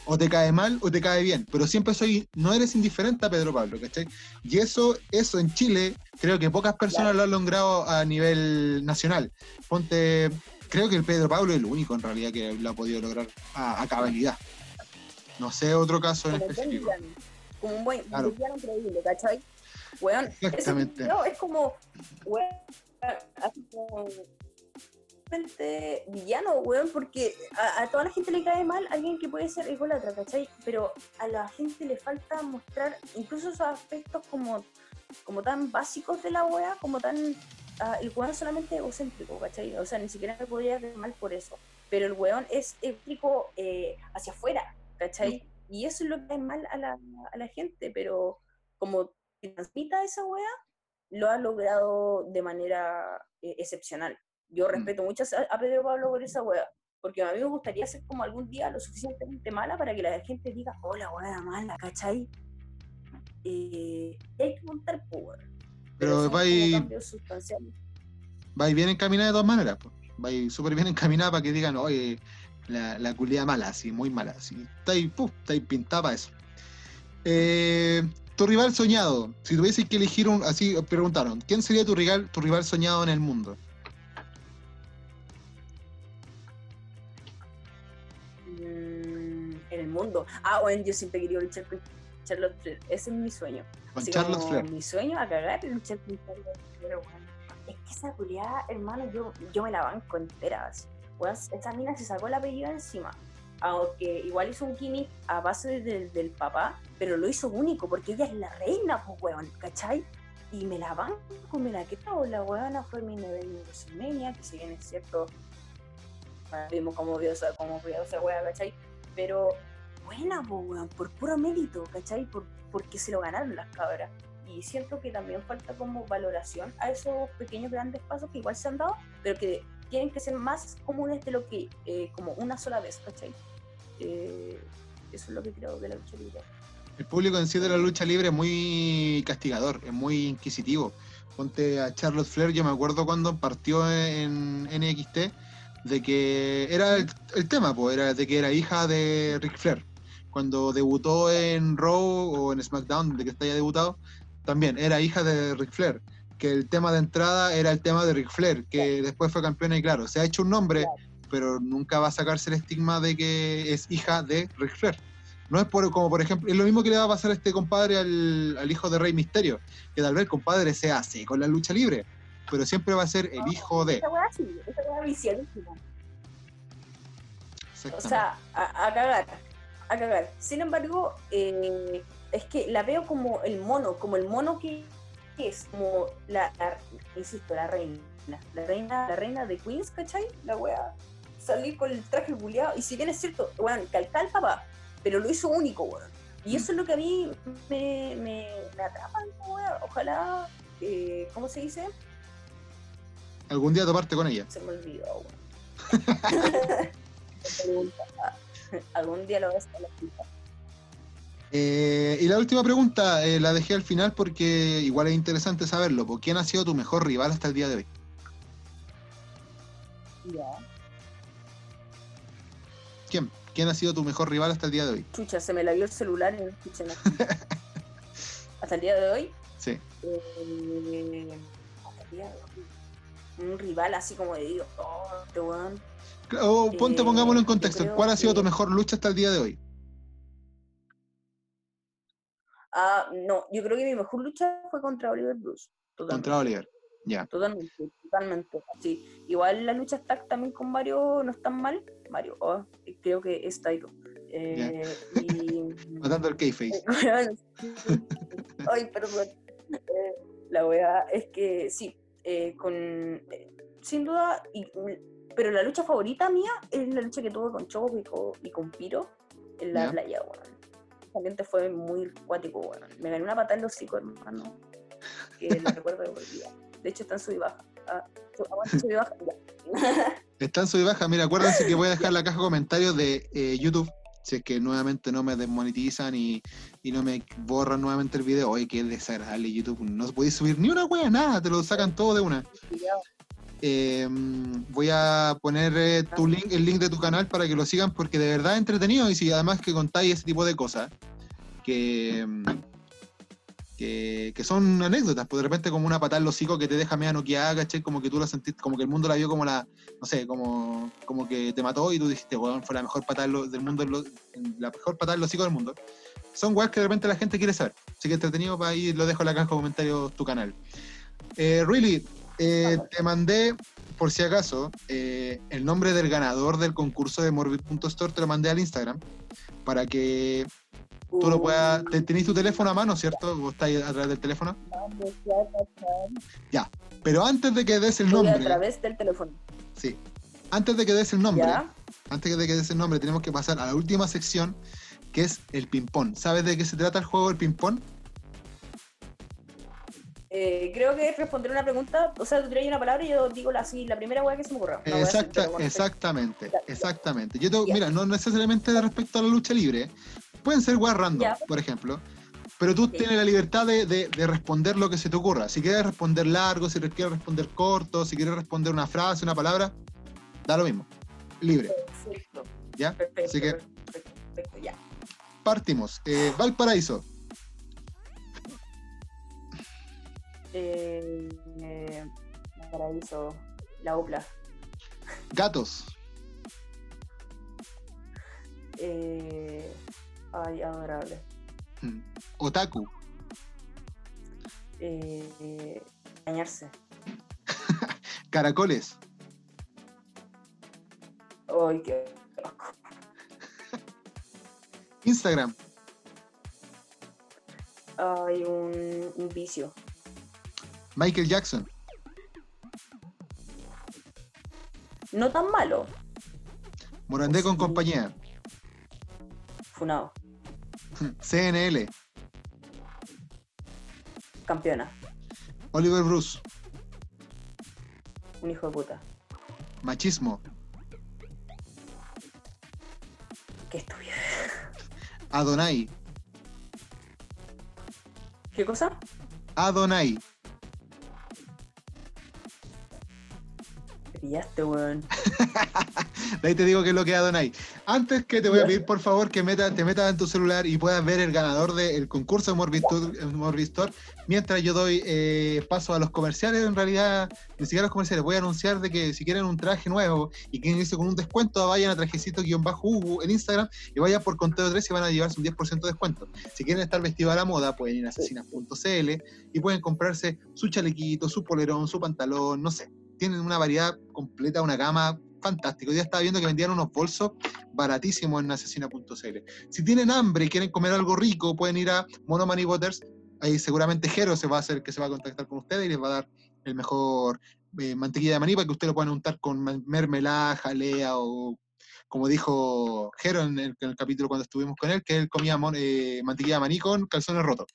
A: O te cae mal o te cae bien. Pero siempre soy, no eres indiferente a Pedro Pablo, ¿cachai? Y eso, eso en Chile, creo que pocas personas lo han logrado a nivel nacional. Ponte, creo que el Pedro Pablo es el único en realidad que lo ha podido lograr a, a cabalidad. No sé otro caso en
B: como un buen
A: específico.
B: como un buen
A: Claro.
B: villano creíble, ¿cachai? Ese
A: Exactamente.
B: video es como, weón, así como villano, weón, porque a, a toda la gente le cae mal alguien que puede ser ególatra, ¿cachai? Pero a la gente le falta mostrar incluso esos aspectos como, como tan básicos de la wea, como tan... ah, el weón es solamente egocéntrico, ¿cachai? O sea, ni siquiera me podría caer mal por eso. Pero el weón es egocéntrico eh, hacia afuera, ¿cachai? Y eso es lo que cae mal a la, a la gente, pero como transmita esa wea, lo ha logrado de manera eh, excepcional. Yo respeto mucho a, Pedro Pablo por esa wea, porque a mí me gustaría ser como algún día lo suficientemente mala para que la gente diga, oh, la wea mala, ¿cachai? Eh, y hay que montar power.
A: Pero
B: son
A: va
B: como
A: y-
B: cambios sustanciales.
A: va y bien encaminada de todas maneras. pues. Va y súper bien encaminada para que digan, oye, la, la culia mala, así, muy mala. Así. Está ahí, puf, está ahí pintada para eso. Eh, tu rival soñado, si tuvieses que elegir un, así preguntaron, ¿quién sería tu rival, tu rival soñado en el mundo?
B: Mundo. Ah, bueno, yo siempre quería luchar con Charlotte Flair. Ese es mi sueño.
A: Con
B: Así
A: Charlotte
B: como
A: Flair.
B: Mi sueño a cagar es luchar con Charlotte Flair, weón. Es que esa culiada, hermano, yo, yo me la banco entera. Weón, esa mina se sacó el apellido encima. Aunque igual hizo un gimmick a base del, del papá, pero lo hizo único porque ella es la reina, pues, weón, ¿cachai? Y me la banco, me la quedo. La weona fue mi nivel de WrestleMania, que si bien es cierto, bueno, vimos cómo vio esa, cómo vio esa wea, ¿cachai? Pero buena, po, weón, por puro mérito, ¿cachai? Por, porque se lo ganaron las cabras. Y siento que también falta como valoración a esos pequeños grandes pasos que igual se han dado, pero que tienen que ser más comunes de lo que eh, como una sola vez, ¿cachai? Eh, eso es lo que creo de la lucha libre.
A: El público en sí de la lucha libre es muy castigador, es muy inquisitivo. Ponte a Charlotte Flair, yo me acuerdo cuando partió en NXT, de que era el, el tema, pues, era de que era hija de Ric Flair. Cuando debutó en Raw o en SmackDown, de que está ya debutado, también era hija de Ric Flair. Que el tema de entrada era el tema de Ric Flair, que después fue campeona y claro, se ha hecho un nombre, pero nunca va a sacarse el estigma de que es hija de Ric Flair. No es por, como por ejemplo, es lo mismo que le va a pasar a este compadre al, al hijo de Rey Misterio, que tal vez el compadre sea así con la lucha libre, pero siempre va a ser el hijo de.
B: Esa weá sí, esa. O sea, a, a cagar, a cagar. Sin embargo, eh, es que la veo como el mono, como el mono que, es, como la, la- insisto, la reina. La reina, la reina de Queens, ¿cachai? La wea salir con el traje buleado. Y si bien es cierto, weón, calca al papá, pero lo hizo único, weón. Y eso es lo que a mí me, me, me atrapa, wea. Ojalá, eh, ¿cómo se dice?
A: Algún día toparte con ella.
B: Se me olvidó, weón. Algún día lo a la.
A: Eh, y la última pregunta eh, la dejé al final porque igual es interesante saberlo. ¿Por quién ha sido tu mejor rival hasta el día de hoy?
B: Ya.
A: ¿Quién? ¿Quién ha sido tu mejor rival hasta el día de hoy?
B: Chucha, se me la vio el celular y no escuché nada. Hasta el día de hoy,
A: Sí.
B: eh, hasta el día de hoy, un rival así como de digo, oh, este weón.
A: O ponte,
B: Eh,
A: pongámoslo en contexto. ¿Cuál ha sido tu mejor lucha hasta el día de hoy?
B: Ah, no, yo creo que mi mejor lucha fue contra Oliver Bruce. Totalmente.
A: Contra Oliver. Ya.
B: Totalmente, totalmente. Sí. Igual la lucha está también con Mario no están mal. Mario, oh, creo que es Taito. Eh, y
A: Matando el K-Face.
B: Ay, perdón. Eh, la weá es que sí, eh, con. sin duda, y- pero la lucha favorita mía es la lucha que tuve con Choco y con, y con Piro en la
A: Ya.
B: playa, weón. El ambiente fue muy cuático, weón. Me gané una patada en los hocico, hermano. Que la recuerdo de por vida. De hecho, está en sub y baja. Ah, su- aguanta, sub y baja. ya.
A: Está en sub y baja. Mira, acuérdense que voy a dejar la caja de comentarios de eh, YouTube. Si es que nuevamente no me desmonetizan y, y no me borran nuevamente el video. Oye, qué desagradable YouTube. No podéis subir ni una wea, nada. Te lo sacan todo de una. Eh, voy a poner eh, tu link, el link de tu canal para que lo sigan porque de verdad es entretenido y si además que contáis ese tipo de cosas que, que, que son anécdotas, pues de repente como una patada en los hocico que te deja media noqueada, ¿cachai? Como que tú la sentiste, como que el mundo la vio como la, no sé, como, como que te mató y tú dijiste, weón, fue la mejor patada del mundo, la mejor patada en los hocico del mundo. Son weas que de repente la gente quiere saber. Así que entretenido para ahí lo dejo en la caja de comentarios tu canal. Eh, really, eh, te mandé, por si acaso, eh, el nombre del ganador del concurso de Morbid.store, te lo mandé al Instagram, para que tú lo puedas... te- ¿Tenéis tu teléfono a mano, cierto? ¿O estáis a través del teléfono? Pero antes de que des el
B: Voy a
A: nombre,
B: través del teléfono.
A: sí, antes de que des el nombre,
B: ¿Ya?
A: antes de que des el nombre, tenemos que pasar a la última sección, que es el ping-pong. ¿Sabes de qué se trata el juego del ping-pong?
B: Eh, creo que es responder una pregunta, o sea, tú traes una palabra y yo digo la, así, la primera weá que se me ocurra.
A: Exacta-
B: bueno,
A: exactamente, exactamente. Yo te-
B: Ya.
A: mira, no necesariamente respecto a la lucha libre, pueden ser weas random, por ejemplo, pero tú tienes la libertad de, de- de responder lo que se te ocurra. Si quieres responder largo, si quieres responder corto, si quieres responder una frase, una palabra, da lo mismo. Libre,
B: Perfecto.
A: ¿ya?
B: Perfecto,
A: Así que
B: perfecto, perfecto, ya.
A: partimos. Eh, Valparaíso,
B: Eh, eh, paraíso, la UPLA.
A: gatos,
B: Eh, ay, adorable.
A: hmm, otaku,
B: Eh, eh, bañarse.
A: caracoles,
B: Ay, qué.
A: Instagram,
B: Ay, un, un vicio.
A: Michael Jackson,
B: No tan malo.
A: Morandé con compañía,
B: Funado.
A: CNL,
B: Campeona.
A: Oliver Bruce,
B: Un hijo de puta.
A: machismo,
B: Qué estúpido.
A: Adonai,
B: ¿Qué cosa?
A: Adonai,
B: pillaste, weón.
A: De ahí te digo que es lo que es Adonai. Antes que te voy a pedir, por favor, que meta- te metas en tu celular y puedas ver el ganador del concurso de Morbistor, Morbistor mientras yo doy eh, paso a los comerciales. En realidad, ni siquiera los comerciales. Voy a anunciar de que si quieren un traje nuevo y quieren irse con un descuento, vayan a trajecito-hugo en Instagram y vayan por conteo 3 y van a llevarse un 10% de descuento. Si quieren estar vestido a la moda, pueden ir a asesinas.cl y pueden comprarse su chalequito, su polerón, su pantalón, no sé. Tienen una variedad completa, una gama fantástica. Hoy día estaba viendo que vendían unos bolsos baratísimos en asesina.cl. Si tienen hambre y quieren comer algo rico, pueden ir a Monomani Waters. Ahí seguramente Jero se va a hacer que se va a contactar con ustedes y les va a dar el mejor eh, mantequilla de maní para que ustedes lo puedan untar con mermelada, jalea o como dijo Jero en el, en el capítulo cuando estuvimos con él, que él comía mon- eh, mantequilla de maní con calzones rotos.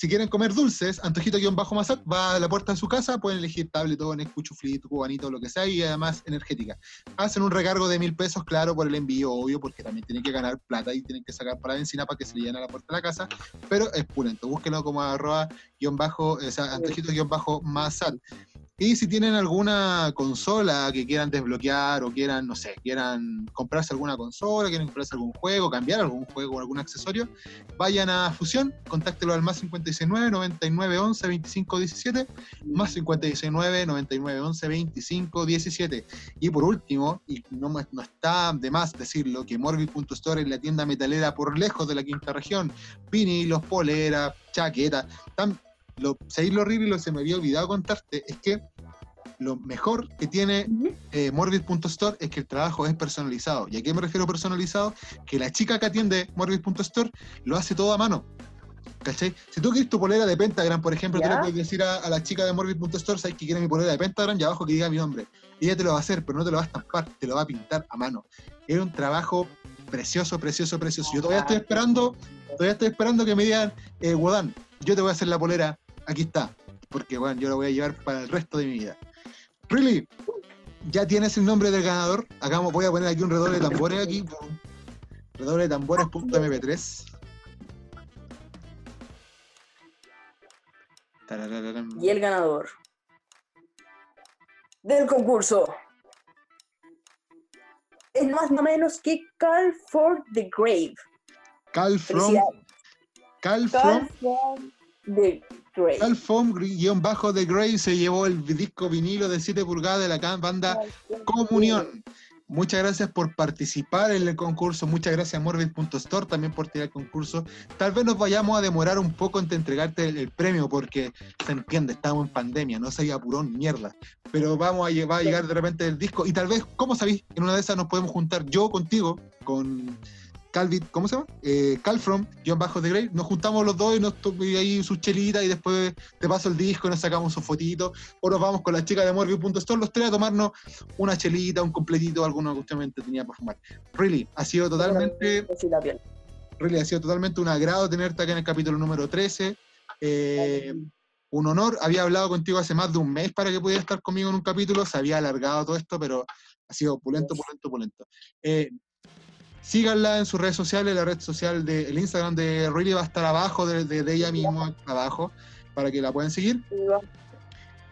A: Si quieren comer dulces, Antojito-Masat va a la puerta de su casa, pueden elegir tabletón, cuchuflito, cubanito, lo que sea, y además energética. Hacen un recargo de mil pesos, claro, por el envío, obvio, porque también tienen que ganar plata y tienen que sacar para la benzina para que se le a la puerta de la casa, pero es pulento. Búsquenlo como arroba guion bajo, o sea, antojito-masat. Y si tienen alguna consola que quieran desbloquear o quieran, no sé, quieran comprarse alguna consola, quieren comprarse algún juego, cambiar algún juego o algún accesorio, vayan a Fusión, contáctelo al más 569 99 11 25 17, más 569 99 11 25 17. Y por último, y no, no está de más decirlo, que Morbid.store es la tienda metalera por lejos de la quinta región, vinilos, polera, chaqueta, tan lo, ¿sabéis lo horrible y lo se me había olvidado contarte? Es que lo mejor que tiene eh, Morbid.store es que el trabajo es personalizado. ¿Y a qué me refiero personalizado? Que la chica que atiende Morbid.store lo hace todo a mano. ¿Cachai? Si tú quieres tu polera de Pentagram, por ejemplo, tú le puedes decir a, la chica de Morbid.store, ¿sabes que quiere mi polera de Pentagram? Y abajo que diga mi nombre. ella te lo va a hacer, pero no te lo va a estampar, te lo va a pintar a mano. Es un trabajo precioso, precioso, precioso. Yo todavía estoy esperando, todavía estoy esperando que me digan, eh, Wodan, yo te voy a hacer la polera aquí está, porque bueno, yo lo voy a llevar para el resto de mi vida. Really, ya tienes el nombre del ganador. Acá voy a poner aquí un redoble de tambores aquí. Redoble de tambores.mp3.
B: Y el ganador del concurso es más o menos que Cal for the Grave.
A: Cal from. Cal, from, from
B: the
A: bajo de Grey se llevó el disco vinilo de 7 pulgadas de la banda Comunión. Muchas gracias por participar en el concurso. Muchas gracias Morbid.store también por tirar el concurso. Tal vez nos vayamos a demorar un poco en entregarte el, premio porque se entiende, estamos en pandemia, no se apurón mierda. Pero vamos a, va a llegar de repente el disco y tal vez, ¿cómo sabéis? En una de esas nos podemos juntar yo contigo, con Calvin, ¿cómo se llama? Eh, Calfrom, John Bajo de Grey, nos juntamos los dos y nos tomamos ahí su chelita y después te paso el disco y nos sacamos un fotito, o nos vamos con la chica de Morbius.store los tres a tomarnos una chelita, un completito, alguna cuestión tenía por fumar. Really, ha sido totalmente... Really, ha sido totalmente un agrado tenerte acá en el capítulo número 13. Eh, un honor, había hablado contigo hace más de un mes para que pudieras estar conmigo en un capítulo, se había alargado todo esto, pero ha sido pulento, pulento, pulento. Eh, síganla en sus redes sociales, la red social del Instagram de Really va a estar abajo de, ella misma, abajo, para que la puedan seguir.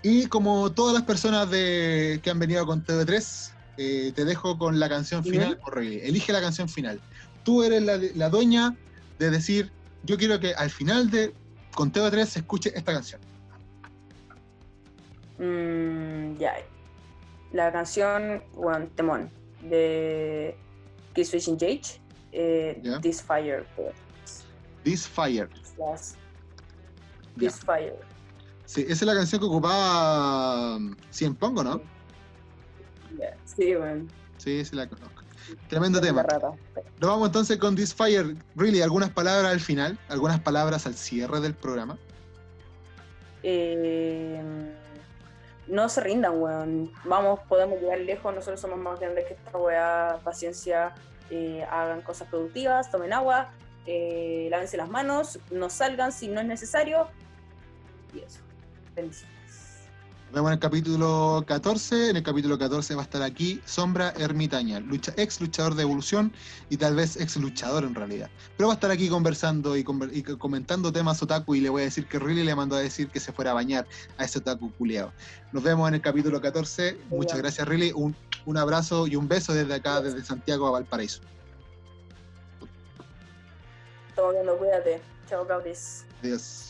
A: Y como todas las personas de, que han venido con TV3, eh, te dejo con la canción final por Elige la canción final. Tú eres la, dueña de decir, yo quiero que al final de con TV3 se escuche esta canción.
B: Mm, ya. La canción, bueno, Temón, de Kiss Switch Engage, eh, This Fire.
A: This Fire.
B: This Fire.
A: Sí, esa es la canción que ocupaba um, Cien Pongo, ¿no?
B: Sí, bueno.
A: Sí, sí la conozco. Tremendo tema. Nos vamos entonces con This Fire. Really, ¿algunas palabras al final? ¿Algunas palabras al cierre del programa?
B: Eh, no se rindan, weón. Vamos, podemos llegar lejos, nosotros somos más grandes que esta weá, paciencia, eh, hagan cosas productivas, tomen agua, eh, lávense las manos, no salgan si no es necesario. Y eso. Bendiciones.
A: Nos vemos en el capítulo 14. En el capítulo 14 va a estar aquí Sombra Ermitaña, lucha, ex luchador de evolución y tal vez ex luchador en realidad. Pero va a estar aquí conversando y, comentando temas otaku y le voy a decir que Riley le mandó a decir que se fuera a bañar a ese otaku culiado. Nos vemos en el capítulo 14. Muchas gracias Riley. Un, un abrazo y un beso desde acá, desde Santiago a Valparaíso.
B: Estamos viendo, cuídate. Chao, Claudius.
A: Adiós.